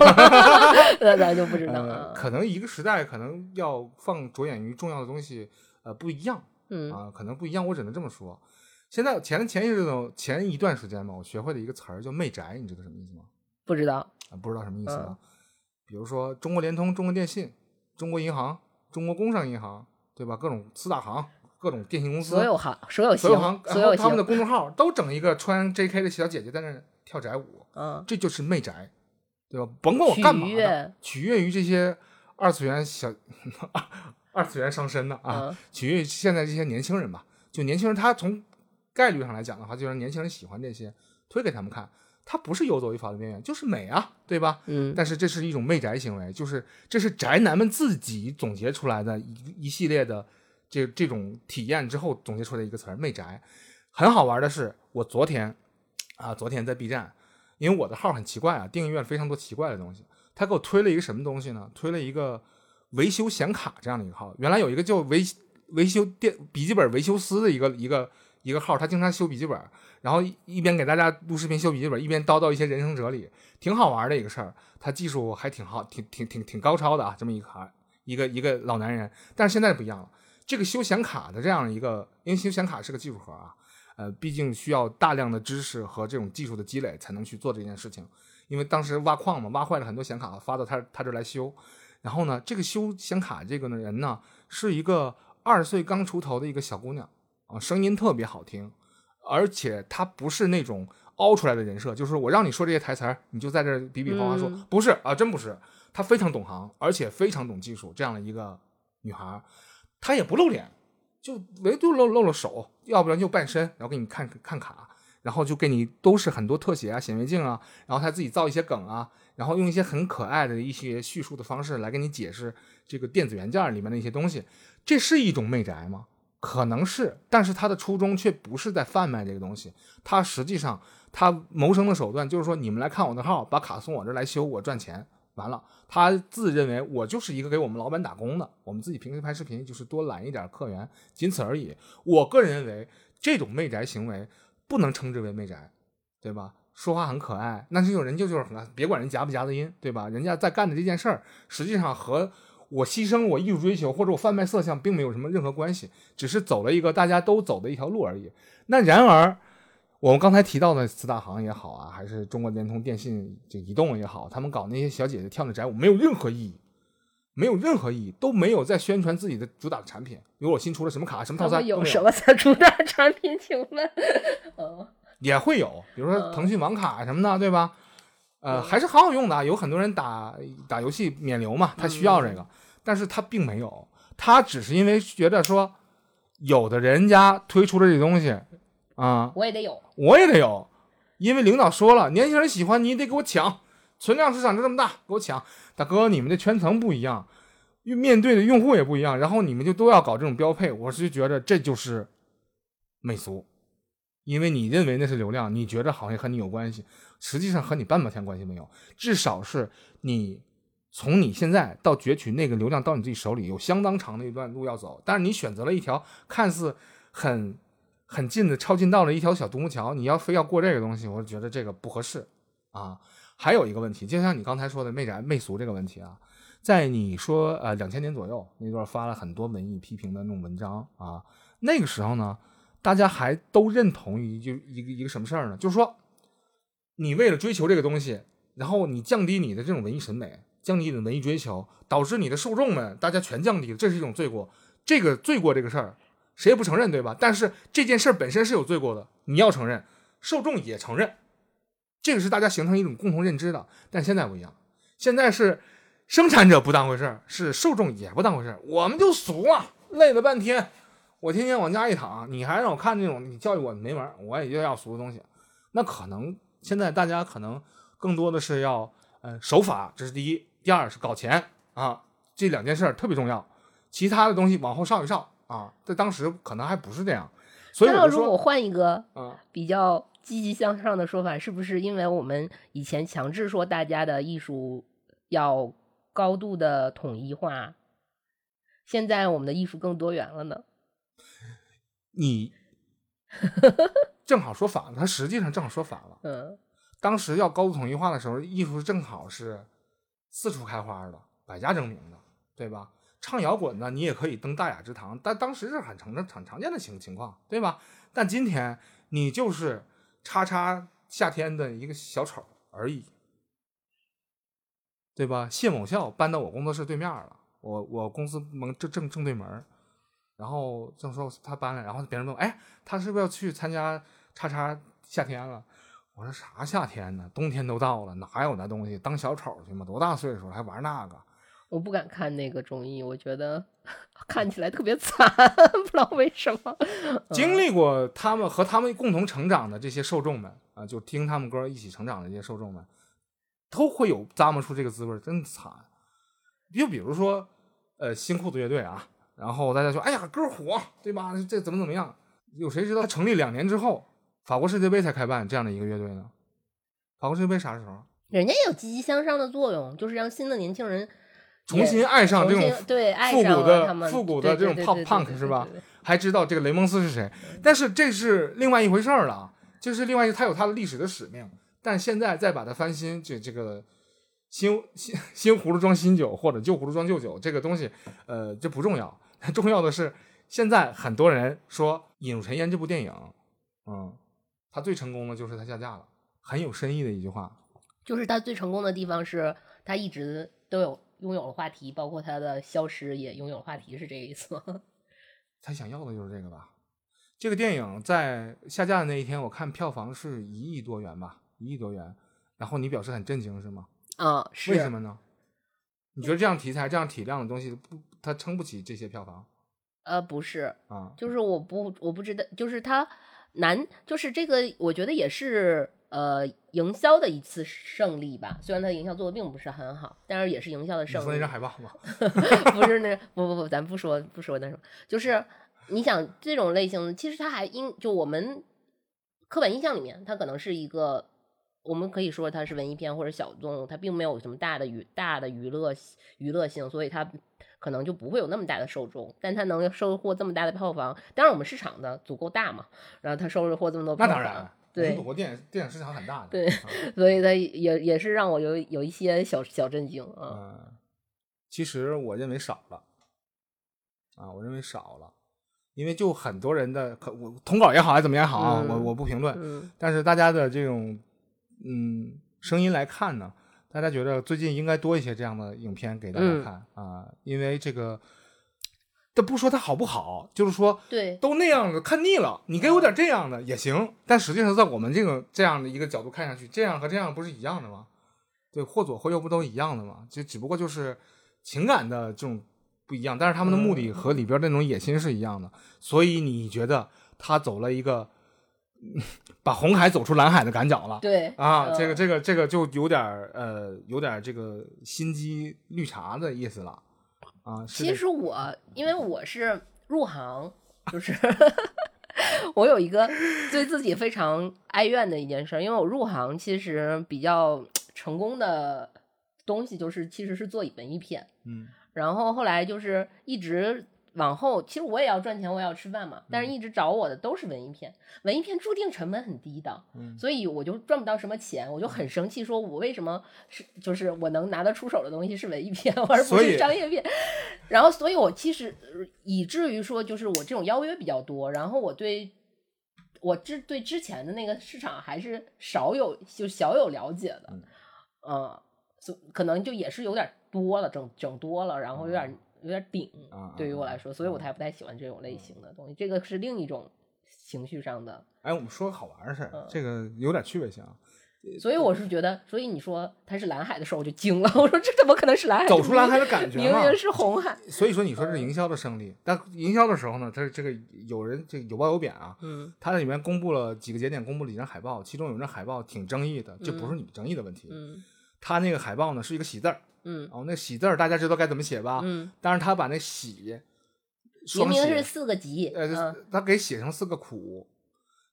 [SPEAKER 2] 那咱就不知道
[SPEAKER 1] 呃，
[SPEAKER 2] 了，
[SPEAKER 1] 可能一个时代可能要放着眼于重要的东西，呃，不一样
[SPEAKER 2] 嗯
[SPEAKER 1] 啊，可能不一样，我只能这么说。现在前前一阵子前一段时间嘛，我学会了一个词儿叫“媚宅”，你知道什么意思吗？
[SPEAKER 2] 不知道，
[SPEAKER 1] 啊，不知道什么意思
[SPEAKER 2] 嗯
[SPEAKER 1] 啊。比如说中国联通、中国电信、中国银行、中国工商银行，对吧？各种四大行、各种电信公司，
[SPEAKER 2] 所有行所有行
[SPEAKER 1] 所有行，
[SPEAKER 2] 所有
[SPEAKER 1] 然后他们的，公众号都整一个穿 J.K. 的小姐姐在那跳宅舞，
[SPEAKER 2] 嗯，
[SPEAKER 1] 这就是媚宅，对吧？甭管我干嘛的
[SPEAKER 2] 取悦，
[SPEAKER 1] 于这些二次元小 二次元上身的啊，
[SPEAKER 2] 嗯
[SPEAKER 1] 取悦于现在这些年轻人吧。就年轻人，他从概率上来讲的话，就让年轻人喜欢这些，推给他们看。他不是游走于法律边缘，就是美啊，对吧？
[SPEAKER 2] 嗯
[SPEAKER 1] 但是这是一种媚宅行为，就是这是宅男们自己总结出来的一一系列的这这种体验之后总结出来一个词儿“媚宅”。很好玩的是，我昨天啊，昨天在 B 站，因为我的号很奇怪啊，订阅了非常多奇怪的东西，他给我推了一个什么东西呢？推了一个维修显卡这样的一个号。原来有一个叫维维修电笔记本维修师的一个一个一个号，他经常修笔记本，然后一边给大家录视频修笔记本，一边叨叨一些人生哲理，挺好玩的一个事儿。他技术还挺好，挺挺挺挺高超的啊，这么一个孩一个一个老男人。但是现在不一样了，这个修显卡的这样一个，因为修显卡是个技术活啊，呃，毕竟需要大量的知识和这种技术的积累才能去做这件事情。因为当时挖矿嘛，挖坏了很多显卡，发到他他这儿来修。然后呢，这个修显卡这个呢人呢，是一个二十岁刚出头的一个小姑娘啊，声音特别好听，而且她不是那种凹出来的人设，就是我让你说这些台词儿，你就在这儿比比划划说，
[SPEAKER 2] 嗯
[SPEAKER 1] 不是啊，真不是，她非常懂行，而且非常懂技术，这样的一个女孩他，也不露脸，就唯独露露了手，要不然就半身，然后给你看看卡，然后就给你都是很多特写啊、显微镜啊，然后他自己造一些梗啊，然后用一些很可爱的一些叙述的方式来给你解释这个电子元件里面的一些东西，这是一种媚宅吗？可能是，但是他的初衷却不是在贩卖这个东西，他实际上他谋生的手段就是说，你们来看我的号，把卡送我这来修，我赚钱。完了，他自认为我就是一个给我们老板打工的，我们自己平时拍视频就是多揽一点客源，仅此而已。我个人认为，这种媚宅行为不能称之为媚宅，对吧？说话很可爱，那这种人就就是很，别管人夹不夹子音，对吧？人家在干的这件事儿，实际上和我牺牲我艺术追求或者我贩卖色相并没有什么任何关系，只是走了一个大家都走的一条路而已。那然而，我们刚才提到的四大行也好啊，还是中国联通、电信、这移动也好，他们搞那些小姐姐跳的宅舞没有任何意义，没有任何意义，都没有在宣传自己的主打的产品。比如我新出了什么卡、什么套餐，
[SPEAKER 2] 有什么在主打产品？请问，嗯
[SPEAKER 1] 也会有，比如说
[SPEAKER 2] 嗯
[SPEAKER 1] 腾讯网卡什么的，对吧？呃，还是很好用的，有很多人打打游戏免流嘛，他需要这个，但是他并没有，他只是因为觉得说，有的人家推出了这东西，啊、
[SPEAKER 2] 我也得有，
[SPEAKER 1] 我也得有，因为领导说了，年轻人喜欢你得给我抢，存量市场就这么大，给我抢。大哥，你们的圈层不一样，面对的用户也不一样，然后你们就都要搞这种标配，我是觉得这就是媚俗，因为你认为那是流量，你觉得好像和你有关系，实际上和你半毛钱关系没有，至少是你。从你现在到攫取那个流量到你自己手里，有相当长的一段路要走。但是你选择了一条看似很很近的超近道的一条小独木桥，你要非要过这个东西，我觉得这个不合适啊。还有一个问题，就像你刚才说的媚宅媚俗这个问题啊，在你说呃两千年左右那段发了很多文艺批评的那种文章啊，那个时候呢，大家还都认同于就一个一个什么事儿呢？就是说，你为了追求这个东西，然后你降低你的这种文艺审美，降低你的文艺追求，导致你的受众们大家全降低了，这是一种罪过。这个罪过这个事儿，谁也不承认，对吧？但是这件事本身是有罪过的，你要承认，受众也承认，这个是大家形成一种共同认知的。但现在不一样，现在是生产者不当回事儿，是受众也不当回事儿，我们就俗啊，累了半天，我天天往家一躺，你还让我看这种，你教育我没门儿，我也就要俗的东西。那可能现在大家可能更多的是要，呃，守法，这是第一；第二是搞钱啊，这两件事儿特别重要，其他的东西往后稍一稍啊。在当时可能还不是这样，所以说，
[SPEAKER 2] 如果换一个
[SPEAKER 1] 啊，
[SPEAKER 2] 比较积极向上的说法，是不是因为我们以前强制说大家的艺术要高度的统一化，现在我们的艺术更多元了呢？
[SPEAKER 1] 你 正好说反了，他实际上正好说反了。
[SPEAKER 2] 嗯
[SPEAKER 1] 当时要高度统一化的时候，艺术正好是四处开花的，百家争鸣的，对吧？唱摇滚的你也可以登大雅之堂，但当时是很常很常见的情情况，对吧？但今天你就是叉叉夏天的一个小丑而已，对吧？谢某笑搬到我工作室对面了，我我公司门正正正对门，然后正说他搬了，然后别人问我，哎，他是不是要去参加叉叉夏天了？我说啥夏天呢？冬天都到了，哪有那东西？当小丑去吗？多大岁数了还玩那个？
[SPEAKER 2] 我不敢看那个综艺，我觉得 看起来特别惨，不知道为什么。
[SPEAKER 1] 经历过他们和他们共同成长的这些受众们啊，就听他们歌一起成长的这些受众们，都会有咂摸出这个滋味，真惨。就比如说，呃，新裤子乐队啊，然后大家说，哎呀，歌火，对吧？这怎么怎么样？有谁知道他成立两年之后，法国世界杯才开办这样的一个乐队呢？法国世界杯啥时候？
[SPEAKER 2] 人家也有积极向上的作用，就是让新的年轻人
[SPEAKER 1] 重新爱上这种
[SPEAKER 2] 对爱
[SPEAKER 1] 复古的复古的这种
[SPEAKER 2] 对
[SPEAKER 1] pop punk 是吧还知道这个雷蒙斯是谁，但是这是另外一回事儿了，就是另外一他有他的历史的使命，但现在再把它翻新，这这个新新新葫芦装新酒或者旧葫芦装旧酒这个东西，呃，这不重要，重要的是现在很多人说《引入尘烟》这部电影，嗯，它最成功的就是它下架了，很有深意的一句话，
[SPEAKER 2] 就是它最成功的地方是它一直都有拥有了话题，包括他的消失也拥有了话题，是这个意思吗？
[SPEAKER 1] 他想要的就是这个吧。这个电影在下架的那一天，我看票房是一亿多元吧，一亿多元。然后你表示很震惊是吗？
[SPEAKER 2] 啊，是
[SPEAKER 1] 为什么呢？你觉得这样题材、这样体量的东西不，它撑不起这些票房
[SPEAKER 2] 呃，不是，
[SPEAKER 1] 啊？
[SPEAKER 2] 就是我不我不知道，就是他难，就是这个，我觉得也是呃营销的一次胜利吧。虽然它营销做的并不是很好，但是也是营销的胜利
[SPEAKER 1] 说那张。海报吗？
[SPEAKER 2] 不是那不不不，咱不说不说那什么，就是你想这种类型的，其实它还应就我们刻板印象里面，它可能是一个，我们可以说它是文艺片或者小众，它并没有什么大的娱大的娱乐娱乐性，所以它可能就不会有那么大的受众，但它能收获这么大的票房，当然我们市场的足够大嘛，然后它收获这么多票房，
[SPEAKER 1] 那当然，
[SPEAKER 2] 对
[SPEAKER 1] 我们祖国电影电影市场很大的。
[SPEAKER 2] 对
[SPEAKER 1] 啊
[SPEAKER 2] 所以它也也是让我有有一些小小震惊啊。
[SPEAKER 1] 嗯，其实我认为少了，啊，我认为少了，因为就很多人的可我通稿也好，还是怎么样也好啊，我
[SPEAKER 2] 嗯
[SPEAKER 1] 我不评论，
[SPEAKER 2] 嗯。
[SPEAKER 1] 但是大家的这种嗯声音来看呢，大家觉得最近应该多一些这样的影片给大家
[SPEAKER 2] 嗯。
[SPEAKER 1] 看、啊，因为这个，这不说它好不好，就是说
[SPEAKER 2] 对，
[SPEAKER 1] 都那样的看腻了，你给我点这样的也行，但实际上在我们这个这样的一个角度看上去，这样和这样不是一样的吗？对，或左或右不都一样的吗？就只不过就是情感的这种不一样，但是他们的目的和里边那种野心是一样的。所以你觉得他走了一个嗯把红海走出蓝海的赶脚了？
[SPEAKER 2] 对
[SPEAKER 1] 啊，
[SPEAKER 2] 嗯
[SPEAKER 1] 这个这个这个就有点呃，有点这个心机绿茶的意思了啊。
[SPEAKER 2] 其实我因为我是入行，就是 我有一个对自己非常哀怨的一件事儿，因为我入行其实比较成功的东西就是其实是做文艺片，
[SPEAKER 1] 嗯
[SPEAKER 2] 然后后来就是一直往后，其实我也要赚钱，我也要吃饭嘛，但是一直找我的都是文艺片，文艺片注定成本很低的，
[SPEAKER 1] 嗯。
[SPEAKER 2] 所以我就赚不到什么钱，我就很生气，说我为什么是就是我能拿得出手的东西是文艺片，而不是商业片。然后，所以我其实呃以至于说，就是我这种邀约比较多，然后我对我之对之前的那个市场还是少有就小有了解的，
[SPEAKER 1] 嗯。
[SPEAKER 2] 可能就也是有点多了，整整多了，然后有点有点顶，
[SPEAKER 1] 啊，
[SPEAKER 2] 对于我来说，所以我
[SPEAKER 1] 啊
[SPEAKER 2] 才不太喜欢这种类型的东西。这个是另一种情绪上的，
[SPEAKER 1] 哎，我们说个好玩的事儿
[SPEAKER 2] 嗯，
[SPEAKER 1] 这个有点趣味性啊。
[SPEAKER 2] 所以我是觉得，所以你说它是蓝海的时候，我就惊了，我说这怎么可能是蓝海？
[SPEAKER 1] 走出蓝海
[SPEAKER 2] 的
[SPEAKER 1] 的感觉嘛
[SPEAKER 2] 明明是红海。
[SPEAKER 1] 所以说你说这是营销的胜利，但营销的时候呢，它这个有人这个有褒有贬啊。
[SPEAKER 2] 嗯
[SPEAKER 1] 它里面公布了几个节点，公布了几张海报，其中有一张海报挺争议的，这不是你争议的问题，
[SPEAKER 2] 嗯
[SPEAKER 1] 它那个海报呢是一个喜字儿，
[SPEAKER 2] 嗯
[SPEAKER 1] 哦，那喜字儿大家知道该怎么写吧？
[SPEAKER 2] 嗯，
[SPEAKER 1] 但是他把那喜
[SPEAKER 2] 明明是四个吉，
[SPEAKER 1] 呃，
[SPEAKER 2] 嗯
[SPEAKER 1] 他给写成四个苦，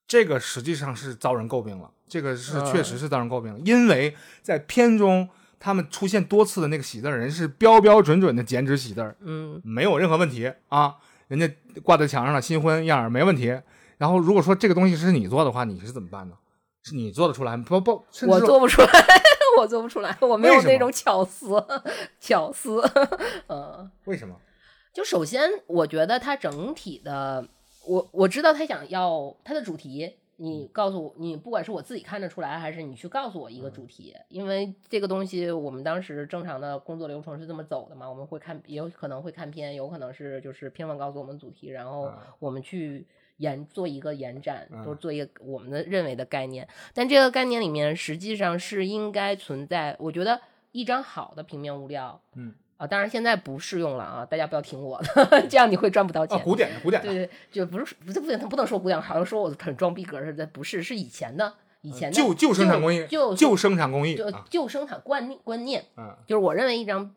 [SPEAKER 1] 这个实际上是遭人诟病了。这个是
[SPEAKER 2] 嗯
[SPEAKER 1] 确实是遭人诟病了，因为在片中他们出现多次的那个喜字儿人是标标准准的剪纸喜字儿，
[SPEAKER 2] 嗯
[SPEAKER 1] 没有任何问题啊，人家挂在墙上了，新婚样儿没问题。然后如果说这个东西是你做的话，你是怎么办呢？是你做得出来？不不，
[SPEAKER 2] 我做不出来，我做不出来，我没有那种巧思，巧思，嗯。
[SPEAKER 1] 为什么？
[SPEAKER 2] 就首先，我觉得它整体的，我我知道他想要它的主题，你告诉我，你不管是我自己看得出来，还是你去告诉我一个主题，因为这个东西我们当时正常的工作流程是这么走的嘛，我们会看，也有可能会看片，有可能是就是片方告诉我们主题，然后
[SPEAKER 1] 嗯
[SPEAKER 2] 我们去延做一个延展，
[SPEAKER 1] 嗯。
[SPEAKER 2] 都做一个我们的认为的概念，但这个概念里面实际上是应该存在，我觉得一张好的平面物料，
[SPEAKER 1] 嗯。
[SPEAKER 2] 啊，当然现在不适用了啊，大家不要听我的，这样你会赚不到
[SPEAKER 1] 啊，
[SPEAKER 2] 钱。
[SPEAKER 1] 古典的古典。的，
[SPEAKER 2] 对对，就不是不是不能不能说古典，好像说我很装逼格似的，不是，是以前的以前的
[SPEAKER 1] 旧旧生产工艺，
[SPEAKER 2] 旧
[SPEAKER 1] 旧生产工艺
[SPEAKER 2] 就
[SPEAKER 1] 啊，
[SPEAKER 2] 旧生产观念观念，
[SPEAKER 1] 嗯。
[SPEAKER 2] 就是我认为一张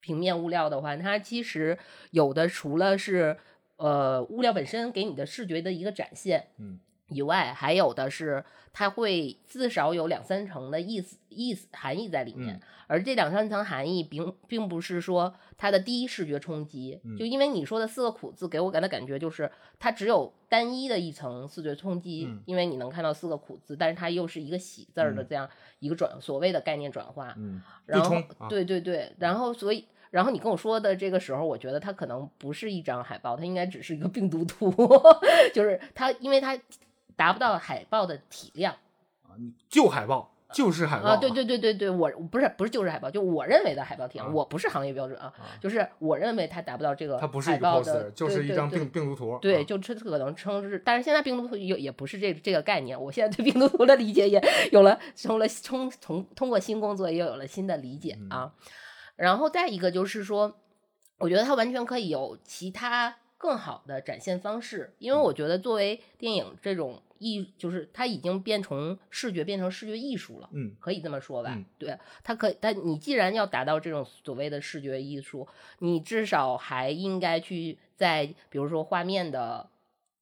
[SPEAKER 2] 平面物料的话，它其实有的除了是呃物料本身给你的视觉的一个展现，
[SPEAKER 1] 嗯，
[SPEAKER 2] 以外，还有的是它会至少有两三层的意思意思含义在里面，
[SPEAKER 1] 嗯。
[SPEAKER 2] 而这两三层含义并并不是说它的第一视觉冲击，
[SPEAKER 1] 嗯。
[SPEAKER 2] 就因为你说的四个苦字给我感的感觉就是它只有单一的一层视觉冲击，
[SPEAKER 1] 嗯。
[SPEAKER 2] 因为你能看到四个苦字，但是它又是一个喜字儿的
[SPEAKER 1] 嗯。
[SPEAKER 2] 这样一个转所谓的概念转化，
[SPEAKER 1] 嗯，
[SPEAKER 2] 然后
[SPEAKER 1] 啊，
[SPEAKER 2] 对对对，然后所以。然后你跟我说的这个时候，我觉得它可能不是一张海报，它应该只是一个病毒图，就是它，因为它达不到海报的体量啊
[SPEAKER 1] 旧海报就是海报
[SPEAKER 2] 啊。对对对对对，我不是不是就是海报，就我认为的海报体量，
[SPEAKER 1] 啊
[SPEAKER 2] 我不是行业标准啊，
[SPEAKER 1] 啊
[SPEAKER 2] 就是我认为它达不到这个
[SPEAKER 1] 它不是一个
[SPEAKER 2] 海报
[SPEAKER 1] poster，
[SPEAKER 2] 的，
[SPEAKER 1] 就是一张病病毒图。
[SPEAKER 2] 对，
[SPEAKER 1] 啊
[SPEAKER 2] 就这可能称是，但是现在病毒图也也不是这这个概念。我现在对病毒图的理解也有了，从了从从通过新工作也有了新的理解啊。然后再一个就是说，我觉得它完全可以有其他更好的展现方式，因为我觉得作为电影这种艺，就是它已经变成视觉变成视觉艺术了。
[SPEAKER 1] 嗯
[SPEAKER 2] 可以这么说吧？
[SPEAKER 1] 嗯
[SPEAKER 2] 对，它可以，但你既然要达到这种所谓的视觉艺术，你至少还应该去在比如说画面的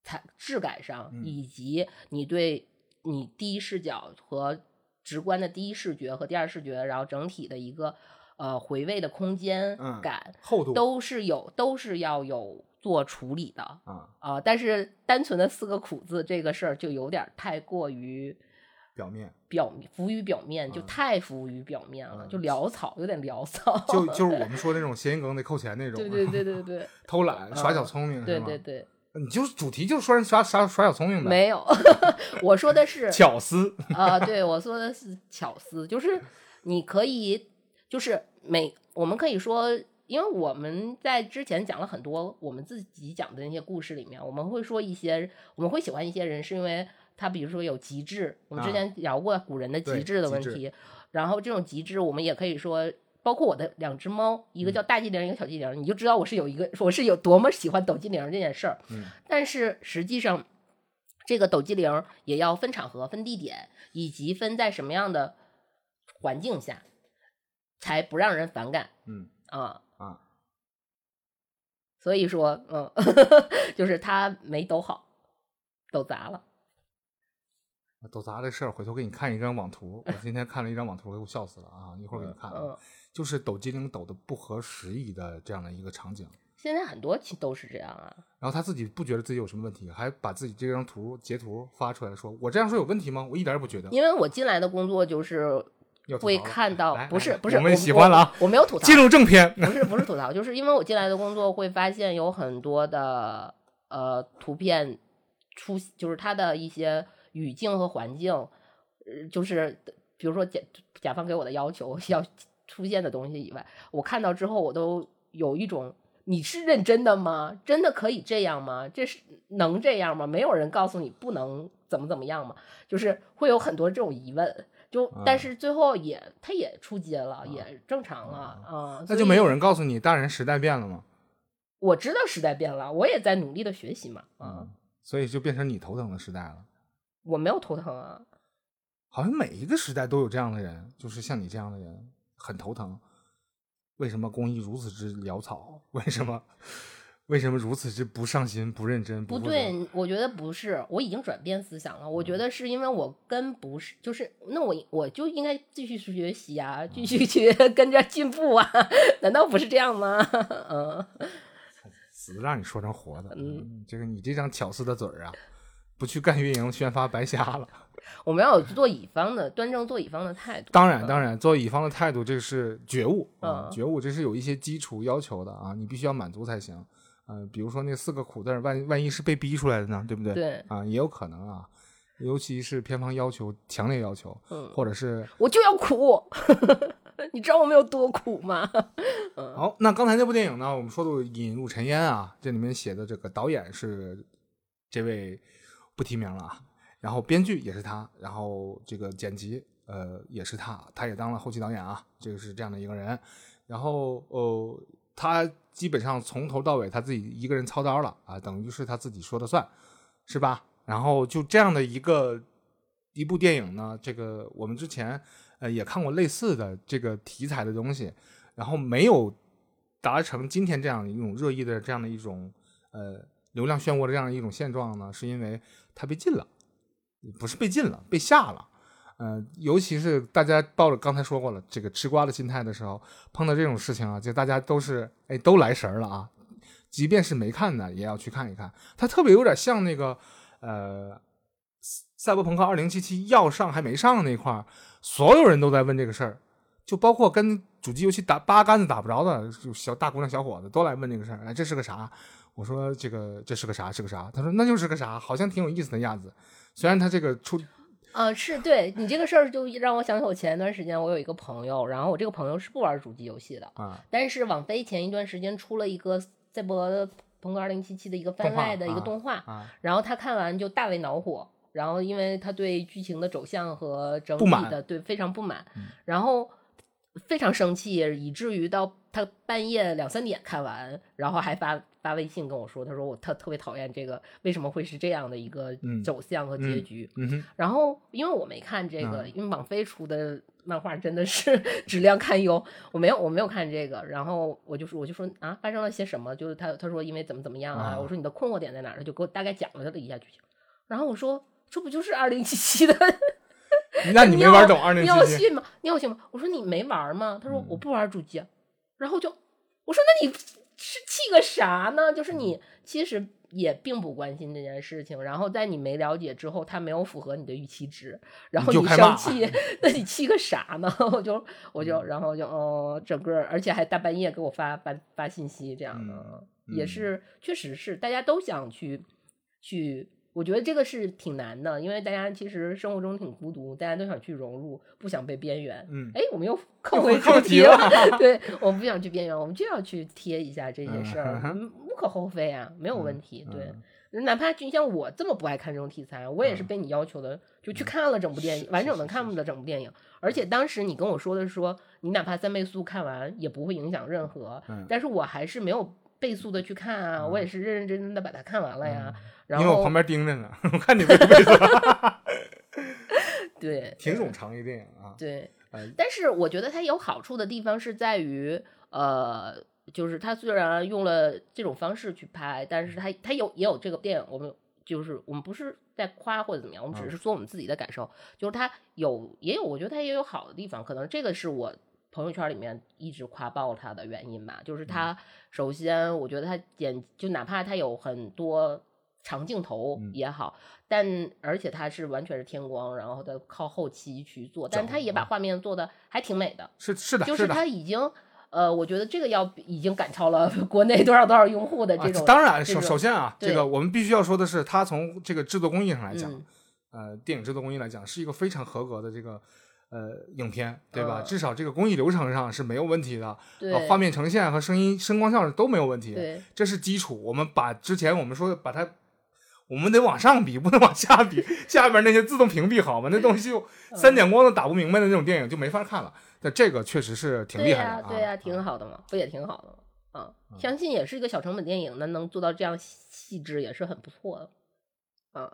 [SPEAKER 2] 材质感上，
[SPEAKER 1] 嗯
[SPEAKER 2] 以及你对你第一视角和直观的第一视觉和第二视觉，然后整体的一个呃回味的空间
[SPEAKER 1] 嗯
[SPEAKER 2] 感，
[SPEAKER 1] 厚度
[SPEAKER 2] 都是有都是要有做处理的
[SPEAKER 1] 啊，
[SPEAKER 2] 啊、但是单纯的四个苦字这个事儿就有点儿太过于。
[SPEAKER 1] 表面
[SPEAKER 2] 表面浮于表面，就
[SPEAKER 1] 嗯
[SPEAKER 2] 太浮于表面了，
[SPEAKER 1] 嗯
[SPEAKER 2] 就潦草，有点潦草。
[SPEAKER 1] 就就是我 们说那种谐音梗得扣钱那种，
[SPEAKER 2] 对对对对对
[SPEAKER 1] 偷懒耍小聪明，
[SPEAKER 2] 对对对，
[SPEAKER 1] 你就是主题就是说人耍耍耍小聪明的，
[SPEAKER 2] 没有，我说的是
[SPEAKER 1] 巧思，
[SPEAKER 2] 啊、对我说的是巧思，就是你可以，就是每我们可以说，因为我们在之前讲了很多我们自己讲的那些故事里面，我们会说一些，我们会喜欢一些人，是因为他比如说有极致，我们之
[SPEAKER 1] 啊
[SPEAKER 2] 前聊过古人的极致的问题，然后这种极致，我们也可以说。包括我的两只猫，一
[SPEAKER 1] 嗯
[SPEAKER 2] 个叫大机灵，一个小机灵，你就知道我是有一个我是有多么喜欢抖机灵这件事儿。
[SPEAKER 1] 嗯
[SPEAKER 2] 但是实际上，这个抖机灵也要分场合、分地点，以及分在什么样的环境下，才不让人反感
[SPEAKER 1] 嗯
[SPEAKER 2] 啊。
[SPEAKER 1] 啊，
[SPEAKER 2] 所以说，嗯，就是他没抖好，抖砸了。
[SPEAKER 1] 抖砸这事儿，回头给你看一张网图。我今天看了一张网图，给我笑死了啊！一会儿给你看就是抖机灵抖的不合时宜的这样的一个场景。
[SPEAKER 2] 现在很多其都是这样啊。
[SPEAKER 1] 然后他自己不觉得自己有什么问题，还把自己这张图截图发出来说：“我这样说有问题吗？我一点也不觉得。
[SPEAKER 2] 因为我进来的工作就是会看到，不是不是，
[SPEAKER 1] 我们喜欢了啊！
[SPEAKER 2] 我，我没有吐槽，
[SPEAKER 1] 进入正片，
[SPEAKER 2] 不是不是吐槽，就是因为我进来的工作会发现有很多的呃图片出，就是它的一些语境和环境，呃，就是比如说甲甲方给我的要求 要出现的东西以外，我看到之后我都有一种。你是认真的吗？真的可以这样吗？这是能这样吗？没有人告诉你不能怎么怎么样吗？就是会有很多这种疑问，就但
[SPEAKER 1] 嗯
[SPEAKER 2] 是最后也他也出街了，也正常了啊。所以
[SPEAKER 1] 那就没有人告诉你，大人时代变了吗？
[SPEAKER 2] 我知道时代变了，我也在努力的学习嘛。啊，
[SPEAKER 1] 嗯，所以就变成你头疼的时代了。
[SPEAKER 2] 我没有头疼啊，
[SPEAKER 1] 好像每一个时代都有这样的人，就是像你这样的人很头疼。为什么工艺如此之潦草？为什么为什么如此之不上心、不认真？
[SPEAKER 2] 不对，我觉得不是，我已经转变思想了。我觉得是因为我跟不是，就是那我我就应该继续学习啊，继续去跟着进步啊，难道不是这样吗？嗯，
[SPEAKER 1] 死的让你说成活的。
[SPEAKER 2] 嗯
[SPEAKER 1] 嗯，这个你这张巧思的嘴儿啊，不去干运营宣发白瞎了。
[SPEAKER 2] 我们要有做乙方的端正做乙方的态度。
[SPEAKER 1] 当然，当然，做乙方的态度，这是觉悟啊，
[SPEAKER 2] 嗯
[SPEAKER 1] 觉悟这是有一些基础要求的啊，你必须要满足才行。嗯、比如说那四个苦字儿，万万一是被逼出来的呢，对不对？
[SPEAKER 2] 对，
[SPEAKER 1] 啊，也有可能啊，尤其是片方要求强烈要求，
[SPEAKER 2] 嗯，
[SPEAKER 1] 或者是
[SPEAKER 2] 我就要苦，你知道我们有多苦吗？
[SPEAKER 1] 好，那刚才那部电影呢，我们说的《引入尘烟》啊，这里面写的这个导演是这位不提名了啊，然后编剧也是他，然后这个剪辑呃也是他，他也当了后期导演啊，这个是这样的一个人，然后呃他基本上从头到尾他自己一个人操刀了啊，等于是他自己说了算，是吧？然后就这样的一个一部电影呢，这个我们之前呃也看过类似的这个题材的东西，然后没有达成今天这样一种热议的这样的一种呃流量漩涡的这样一种现状呢，是因为它被禁了，不是被禁了，被下了。呃，尤其是大家抱着刚才说过了这个吃瓜的心态的时候，碰到这种事情啊，就大家都是哎都来神儿了啊，即便是没看的也要去看一看。它特别有点像那个呃赛博朋克二零七七要上还没上那块儿，所有人都在问这个事儿，就包括跟主机游戏打八竿子打不着的就小大姑娘小伙子都来问这个事儿，哎，这是个啥？我说这个这是个啥？是个啥？他说那就是个啥，好像挺有意思的样子。虽然他这个出
[SPEAKER 2] 啊，是对你这个事儿，就让我想起我前一段时间我有一个朋友，然后我这个朋友是不玩主机游戏的，
[SPEAKER 1] 啊。
[SPEAKER 2] 但是网飞前一段时间出了一个赛博朋克二零七七的一个番外的一个
[SPEAKER 1] 啊
[SPEAKER 2] 动画，
[SPEAKER 1] 啊
[SPEAKER 2] 然后他看完就大为恼火，然后因为他对剧情的走向和整体的对非常不满
[SPEAKER 1] 嗯，
[SPEAKER 2] 然后非常生气，以至于到他半夜两三点看完，然后还发发微信跟我说，他说我特特别讨厌这个，为什么会是这样的一个
[SPEAKER 1] 嗯
[SPEAKER 2] 走向和结
[SPEAKER 1] 嗯
[SPEAKER 2] 局？
[SPEAKER 1] 嗯
[SPEAKER 2] 然后因为我没看这个，
[SPEAKER 1] 嗯
[SPEAKER 2] 因为网飞出的漫画真的是质量堪忧，我没有我没有看这个，然后我就说我就说啊发生了些什么？就是他他说因为怎么怎么样啊，
[SPEAKER 1] 啊
[SPEAKER 2] 我说你的困惑点在哪儿？他就给我大概讲了他的一下剧情，然后我说这不就是二零七七的？
[SPEAKER 1] 那你没玩懂 二零
[SPEAKER 2] 你要
[SPEAKER 1] 七七？
[SPEAKER 2] 信吗？你要信吗？我说你没玩吗？他说
[SPEAKER 1] 嗯
[SPEAKER 2] 我不玩主机啊，然后就我说那你是气个啥呢？就是
[SPEAKER 1] 嗯
[SPEAKER 2] 你其实也并不关心这件事情，然后在你没了解之后，他没有符合你的预期值，然后你生气，那你气个啥呢？我就我
[SPEAKER 1] 嗯
[SPEAKER 2] 就然后就哦，整个而且还大半夜给我发发发信息这样的，
[SPEAKER 1] 嗯嗯
[SPEAKER 2] 也是确实是大家都想去去。我觉得这个是挺难的，因为大家其实生活中挺孤独，大家都想去融入，不想被边缘。
[SPEAKER 1] 嗯，
[SPEAKER 2] 哎，我们又 扣回主题了。对，我们不想去边缘，我们就要去贴一下这些事儿，
[SPEAKER 1] 嗯
[SPEAKER 2] 嗯无可厚非啊，没有问题。对
[SPEAKER 1] 嗯，
[SPEAKER 2] 哪怕就像我这么不爱看这种题材，我也是
[SPEAKER 1] 嗯
[SPEAKER 2] 被你要求的，就去看了整部电影，完整的看了整部电影。而且当时你跟我说的说，你哪怕三倍速看完也不会影响任何，
[SPEAKER 1] 嗯
[SPEAKER 2] 但是我还是没有倍速的去看啊，我也是认认真真的把它看完了呀。然后
[SPEAKER 1] 因为我旁边盯着呢，我看你背不背错，
[SPEAKER 2] 对，
[SPEAKER 1] 挺冗长一电影啊。
[SPEAKER 2] 对，
[SPEAKER 1] 呃
[SPEAKER 2] 但是我觉得它有好处的地方是在于，呃，就是它虽然用了这种方式去拍，但是它它有也有这个电影，我们就是我们不是在夸或者怎么样，我们只是说我们自己的感受，就是它有也有，我觉得它也有好的地方，可能这个是我。朋友圈里面一直夸爆它的原因吧，就是它首先，我觉得他剪就哪怕他有很多长镜头
[SPEAKER 1] 嗯
[SPEAKER 2] 也好，但而且它是完全是天光，然后它靠后期去做，但
[SPEAKER 1] 整
[SPEAKER 2] 它也把
[SPEAKER 1] 啊
[SPEAKER 2] 画面做的还挺美的，
[SPEAKER 1] 是是的，
[SPEAKER 2] 就是。它已经呃，我觉得这个要已经赶超了 国内多少多少用户的
[SPEAKER 1] 啊
[SPEAKER 2] 这种。
[SPEAKER 1] 当然，首首先啊，这个我们必须要说的是，它从这个制作工艺上来讲，
[SPEAKER 2] 嗯
[SPEAKER 1] 呃，电影制作工艺来讲，是一个非常合格的这个呃影片，对吧？
[SPEAKER 2] 嗯
[SPEAKER 1] 至少这个工艺流程上是没有问题的，
[SPEAKER 2] 对、
[SPEAKER 1] 呃，画面呈现和声音声光效都没有问题，
[SPEAKER 2] 对
[SPEAKER 1] 这是基础。我们把之前我们说把它，我们得往上比，不能往下比。下边那些自动屏蔽好吗？那东西就
[SPEAKER 2] 嗯
[SPEAKER 1] 三点光都打不明白的那种电影就没法看了。但这个确实是挺厉害的啊，
[SPEAKER 2] 对呀、挺好的嘛，不也挺好的吗？啊，相信也是一个小成本电影，那能做到这样细致也是很不错的。啊，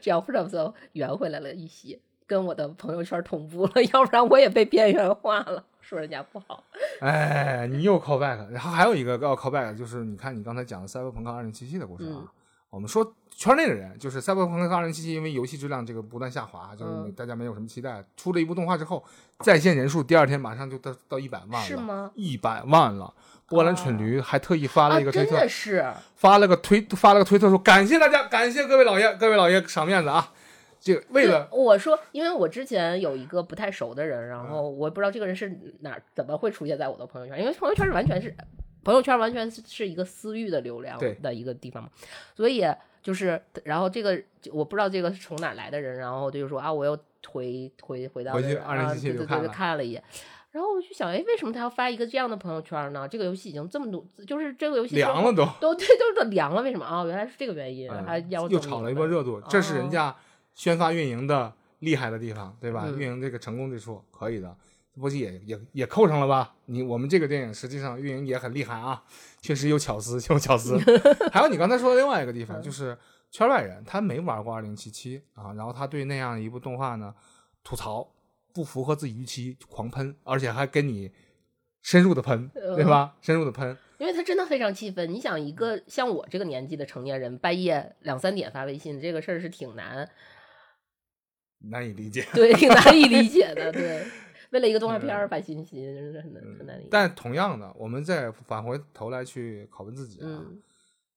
[SPEAKER 2] 这样不知道不圆回来了一些。跟我的朋友圈同步了，要不然我也被边缘化了，说人家不好。
[SPEAKER 1] 哎，你又 call back，然后还有一个要 call back，就是你看你刚才讲的《赛博朋克2077》的故事啊。
[SPEAKER 2] 嗯
[SPEAKER 1] 我们说圈内的人，就是《赛博朋克2077》，因为游戏质量这个不断下滑，就是
[SPEAKER 2] 嗯
[SPEAKER 1] 大家没有什么期待。出了一部动画之后，在线人数第二天马上就到到一百万了，
[SPEAKER 2] 是吗？
[SPEAKER 1] 一百万了。波兰蠢驴还特意发了一个
[SPEAKER 2] 啊、
[SPEAKER 1] 推特，
[SPEAKER 2] 真的是，
[SPEAKER 1] 发了个推发了个推特说感谢大家，感谢各位老爷，各位老爷赏面子啊！这个为了
[SPEAKER 2] 我说，因为我之前有一个不太熟的人，然后我不知道这个人是哪儿怎么会出现在我的朋友圈，因为朋友圈是完全是朋友圈完全是是一个私域的流量
[SPEAKER 1] 对
[SPEAKER 2] 的一个地方嘛，所以就是然后这个我不知道这个是从哪来的人，然后他就说啊，我又回回回到
[SPEAKER 1] 回去
[SPEAKER 2] 那个啊
[SPEAKER 1] 2077
[SPEAKER 2] 对对对，
[SPEAKER 1] 就看了
[SPEAKER 2] 看了一眼。然后我就想，哎，为什么他要发一个这样的朋友圈呢？这个游戏已经这么多，就是这个游戏
[SPEAKER 1] 凉了都，
[SPEAKER 2] 都对，都是凉了，为什么啊？原来是这个原因，还
[SPEAKER 1] 嗯
[SPEAKER 2] 要
[SPEAKER 1] 又炒了一波热度，这是人
[SPEAKER 2] 哦
[SPEAKER 1] 家宣发运营的厉害的地方，对吧？
[SPEAKER 2] 嗯
[SPEAKER 1] 运营这个成功之处可以的，不是也也也扣上了吧？你我们这个电影实际上运营也很厉害啊，确实有巧思，有巧思。还有你刚才说的另外一个地方，
[SPEAKER 2] 嗯
[SPEAKER 1] 就是圈外人他没玩过二零七七啊，然后他对那样一部动画呢吐槽，不符合自己预期，狂喷，而且还跟你深入的喷，
[SPEAKER 2] 嗯
[SPEAKER 1] 对吧？深入的喷，
[SPEAKER 2] 因为他真的非常气愤。你想，一个像我这个年纪的成年人，半夜两三点发微信，这个事儿是挺难，
[SPEAKER 1] 难以理解。
[SPEAKER 2] 对，挺难以理解的。对，为了一个动画片儿发信息，真是很难很难理解。
[SPEAKER 1] 嗯但同样的，我们再返回头来去拷问自己啊，
[SPEAKER 2] 嗯，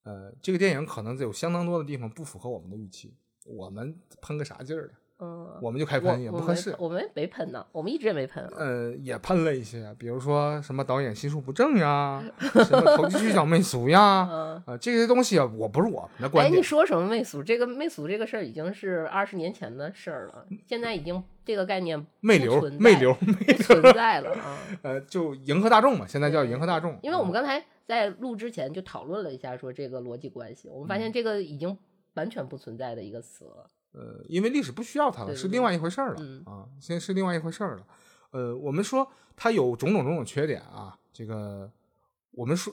[SPEAKER 1] 呃，这个电影可能有相当多的地方不符合我们的预期，我们喷个啥劲儿的？
[SPEAKER 2] 嗯，
[SPEAKER 1] 我们就开喷也不合适。
[SPEAKER 2] 我们没喷呢，我们一直也没喷啊。
[SPEAKER 1] 呃，也喷了一些，比如说什么导演心术不正呀，什么投机取巧媚俗呀，
[SPEAKER 2] 啊，
[SPEAKER 1] 呃，这些东西啊，我不是我们的
[SPEAKER 2] 哎，
[SPEAKER 1] 观点。
[SPEAKER 2] 哎你说什么媚俗？这个媚俗这个事儿已经是二十年前的事儿了，现在已经这个概念
[SPEAKER 1] 媚流媚流，
[SPEAKER 2] 不存在了啊。
[SPEAKER 1] 呃，就迎合大众嘛，现在叫迎合大众。
[SPEAKER 2] 因为我们
[SPEAKER 1] 嗯
[SPEAKER 2] 刚才在录之前就讨论了一下，说这个逻辑关系，我们
[SPEAKER 1] 嗯
[SPEAKER 2] 发现这个已经完全不存在的一个词了。
[SPEAKER 1] 呃，因为历史不需要它了，是另外一回事儿了、
[SPEAKER 2] 嗯
[SPEAKER 1] 啊，现在是另外一回事儿了。呃，我们说它有种种种种缺点啊，这个我们说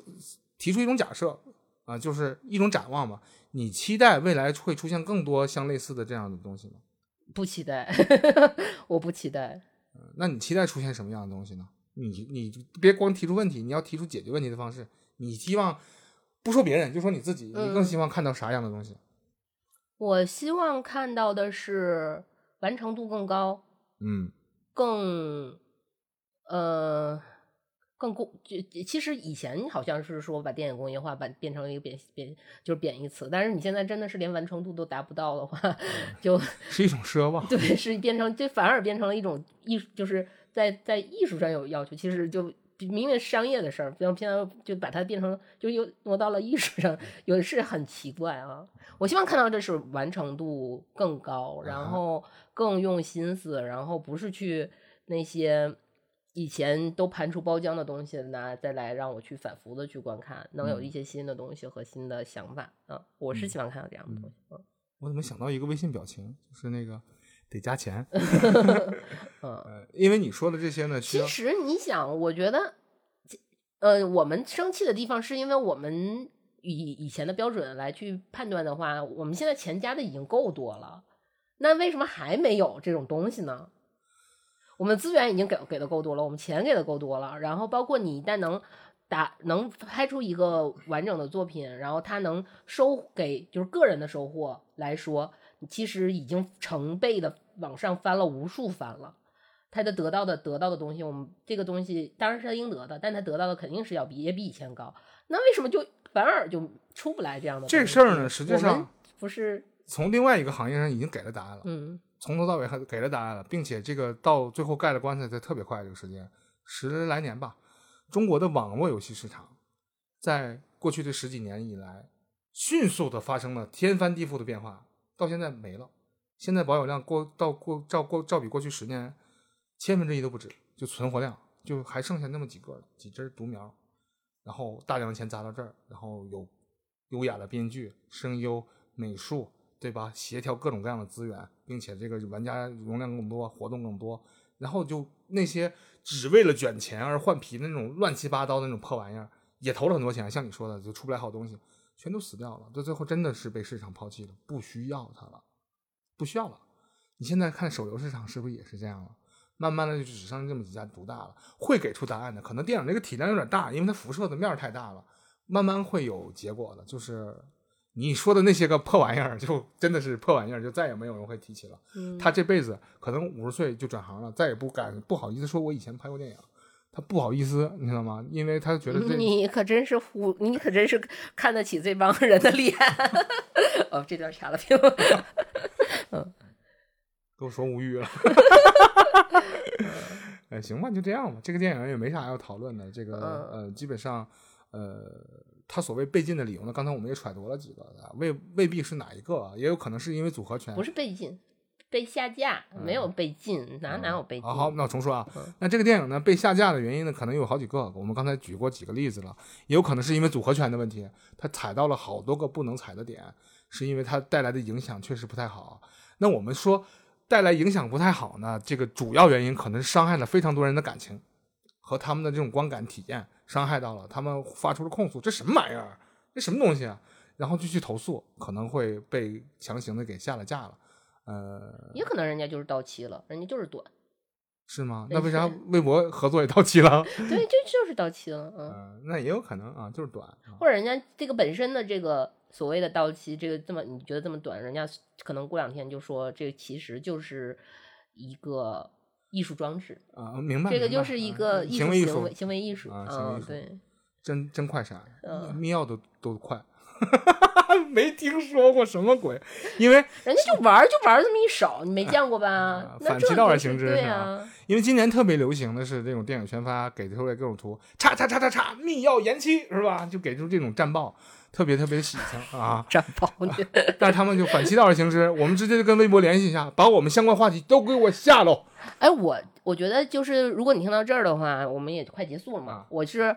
[SPEAKER 1] 提出一种假设啊，就是一种展望嘛。你期待未来会出现更多相类似的这样的东西吗？
[SPEAKER 2] 不期待，我不期待。
[SPEAKER 1] 呃那你期待出现什么样的东西呢？你你别光提出问题，你要提出解决问题的方式。你希望不说别人，就说你自己，你更
[SPEAKER 2] 嗯
[SPEAKER 1] 希望看到啥样的东西？
[SPEAKER 2] 我希望看到的是完成度更高，
[SPEAKER 1] 嗯
[SPEAKER 2] 更呃更工。就其实以前好像是说把电影工业化把变成一个贬贬就是贬义词，但是你现在真的是连完成度都达不到的话，就。
[SPEAKER 1] 是一种奢望。
[SPEAKER 2] 对，是变成这反而变成了一种艺术，就是在在艺术上有要求，其实就明明是商业的事儿，比方现在就把它变成就又挪到了艺术上，有的是很奇怪啊。我希望看到这是完成度更高，
[SPEAKER 1] 啊
[SPEAKER 2] 然后更用心思，然后不是去那些以前都盘出包浆的东西拿再来让我去反复的去观看，能有
[SPEAKER 1] 嗯
[SPEAKER 2] 一些新的东西和新的想法啊。我是希望看到这样的东西。嗯
[SPEAKER 1] 我怎么想到一个微信表情，就是那个得加钱。
[SPEAKER 2] 嗯
[SPEAKER 1] 呃，因为你说的这些呢，
[SPEAKER 2] 其实你想，我觉得，呃，我们生气的地方是因为我们以以前的标准来去判断的话，我们现在钱加的已经够多了，那为什么还没有这种东西呢？我们资源已经给给的够多了，我们钱给的够多了，然后包括你一旦能打能拍出一个完整的作品，然后它能收给就是个人的收获来说，其实已经成倍的往上翻了无数番了。他的得到的得到的东西，我们这个东西当然是他应得的，但他得到的肯定是要比也比以前高。那为什么就反而就出不来这样的
[SPEAKER 1] 这事儿呢，实际上
[SPEAKER 2] 不是
[SPEAKER 1] 从另外一个行业上已经给了答案了，
[SPEAKER 2] 嗯
[SPEAKER 1] 从头到尾还给了答案了，并且这个到最后盖了棺材在特别快这个时间，十来年吧。中国的网络游戏市场在过去这十几年以来，迅速的发生了天翻地覆的变化，到现在没了。现在保有量过到过照过照比过去十年千分之一都不止，就存活量就还剩下那么几个几只独苗，然后大量的钱砸到这儿，然后有优雅的编剧、声优、美术，对吧？协调各种各样的资源，并且这个玩家容量更多，活动更多，然后就那些只为了卷钱而换皮的那种乱七八糟的那种破玩意儿，也投了很多钱，像你说的，就出不来好东西，全都死掉了。到最后真的是被市场抛弃了，不需要它了，不需要了。你现在看手游市场是不是也是这样了？慢慢的就只剩这么几家独大了，会给出答案的。可能电影这个体量有点大，因为它辐射的面太大了，慢慢会有结果的。就是你说的那些个破玩意儿，就真的是破玩意儿，就再也没有人会提起了。
[SPEAKER 2] 嗯
[SPEAKER 1] 他这辈子可能五十岁就转行了，再也不敢不好意思说我以前拍过电影，他不好意思，你知道吗？因为他觉得这
[SPEAKER 2] 你可真是虎，你可真是看得起这帮人的脸。哦，这段掐了屏。
[SPEAKER 1] 给我说无语了。哎，行吧，就这样吧。这个电影也没啥要讨论的。这个
[SPEAKER 2] 嗯
[SPEAKER 1] 呃，基本上呃，他所谓被禁的理由呢，刚才我们也揣度了几个，啊未未必是哪一个，啊也有可能是因为组合拳。
[SPEAKER 2] 不是被禁，被下架，没有被禁，哪哪有被禁？
[SPEAKER 1] 好好，那我重说啊
[SPEAKER 2] 嗯。
[SPEAKER 1] 那这个电影呢被下架的原因呢，可能有好几个。我们刚才举过几个例子了，也有可能是因为组合拳的问题，它踩到了好多个不能踩的点，是因为它带来的影响确实不太好。那我们说带来影响不太好呢，这个主要原因可能是伤害了非常多人的感情和他们的这种观感体验，伤害到了他们发出了控诉，这什么玩意儿？这什么东西啊？然后就去投诉，可能会被强行的给下了架了。呃，
[SPEAKER 2] 也可能人家就是到期了，人家就是短，
[SPEAKER 1] 是吗？那为啥微博合作也到期了？
[SPEAKER 2] 对，就就是到期了，嗯，
[SPEAKER 1] 嗯，那也有可能啊，就是短。啊
[SPEAKER 2] 或者人家这个本身的这个所谓的到期，这个这么你觉得这么短，人家可能过两天就说这其实就是一个艺术装置，
[SPEAKER 1] 啊，明白。
[SPEAKER 2] 这个就是一
[SPEAKER 1] 啊
[SPEAKER 2] 个艺
[SPEAKER 1] 行为艺术
[SPEAKER 2] 术行为，艺术，
[SPEAKER 1] 啊行为艺
[SPEAKER 2] 嗯，
[SPEAKER 1] 术
[SPEAKER 2] 对，
[SPEAKER 1] 真真快闪，
[SPEAKER 2] 嗯
[SPEAKER 1] 密钥都都快，没听说过什么鬼，因为
[SPEAKER 2] 人家就玩儿就玩儿这么一手，你没见过吧
[SPEAKER 1] 啊？反其道而行之是吧
[SPEAKER 2] 啊，
[SPEAKER 1] 因为今年特别流行的是这种电影宣发给出来各种图，叉叉叉叉叉，密钥延期是吧？就给出这种战报，特别特别喜庆啊。
[SPEAKER 2] 战报你
[SPEAKER 1] 但是他们就反其道而行之，我们直接就跟微博联系一下，把我们相关话题都给我下喽。
[SPEAKER 2] 哎，我我觉得就是，如果你听到这儿的话，我们也快结束了嘛。
[SPEAKER 1] 啊
[SPEAKER 2] 我是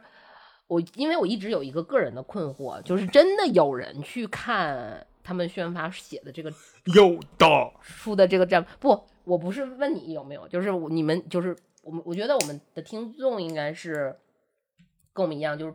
[SPEAKER 2] 我，因为我一直有一个个人的困惑，就是真的有人去看他们宣发写的这个
[SPEAKER 1] 有的，
[SPEAKER 2] 出的这个战不，我不是问你有没有，就是你们就是我们，我觉得我们的听众应该是跟我们一样，就是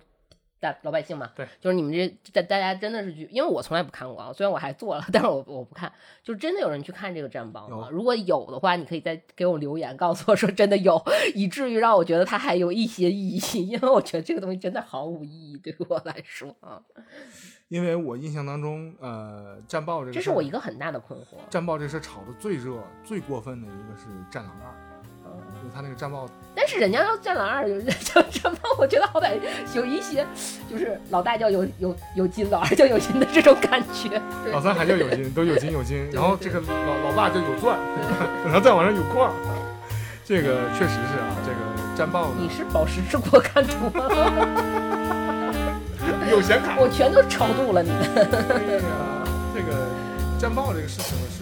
[SPEAKER 2] 大老百姓嘛，
[SPEAKER 1] 对，
[SPEAKER 2] 就是你们这大大家真的是去，因为我从来不看过啊，虽然我还做了，但是我我不看，就真的有人去看这个战报吗？如果有的话，你可以再给我留言，告诉我说真的有，以至于让我觉得它还有一些意义，因为我觉得这个东西真的毫无意义对我来说啊，
[SPEAKER 1] 因为我印象当中，呃，战报这个
[SPEAKER 2] 这是我一个很大的困惑。
[SPEAKER 1] 战报这事儿炒的最热、最过分的一个是《战狼二》，他那个战报
[SPEAKER 2] 但是人家要《战狼二》有叫战报，我觉得好歹有一些，就是老大叫有有有金，老二叫有金的这种感觉。
[SPEAKER 1] 老三还叫有金，都有金有金，然后这个老老爸叫有钻，然后再往上有矿，这个确实是啊，这个战报
[SPEAKER 2] 你是宝石之国看图吗？
[SPEAKER 1] 有显卡。
[SPEAKER 2] 我全都超度了你们。
[SPEAKER 1] 哎呀，这个战报这个事情呢是一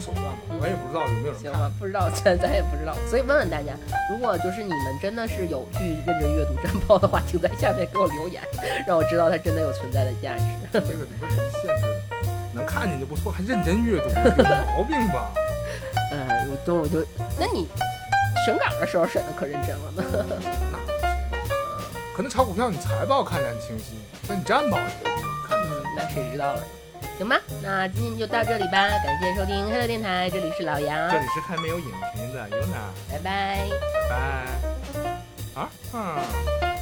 [SPEAKER 1] 种手段嘛，我也不知道有没有。
[SPEAKER 2] 行吧，不知道，咱 咱也不知道，所以问问大家，如果就是你们真的是有去认真阅读战报的话，请在下面给我留言，让我知道它真的有存在的价值。
[SPEAKER 1] 这个里边有限制，能看见就不错，还认真阅读，有毛病吧？
[SPEAKER 2] 呃，我都我就，那你审稿的时候审的可认真了呢。
[SPEAKER 1] 那不行可能炒股票你财报看得很清晰，但你战报你看不
[SPEAKER 2] 嗯，那谁知道了？行吧，那今天就到这里吧，感谢收听黑色电台，这里是老杨，
[SPEAKER 1] 这里是还没有影评的 Yuna，
[SPEAKER 2] 拜拜。
[SPEAKER 1] 拜拜。啊啊。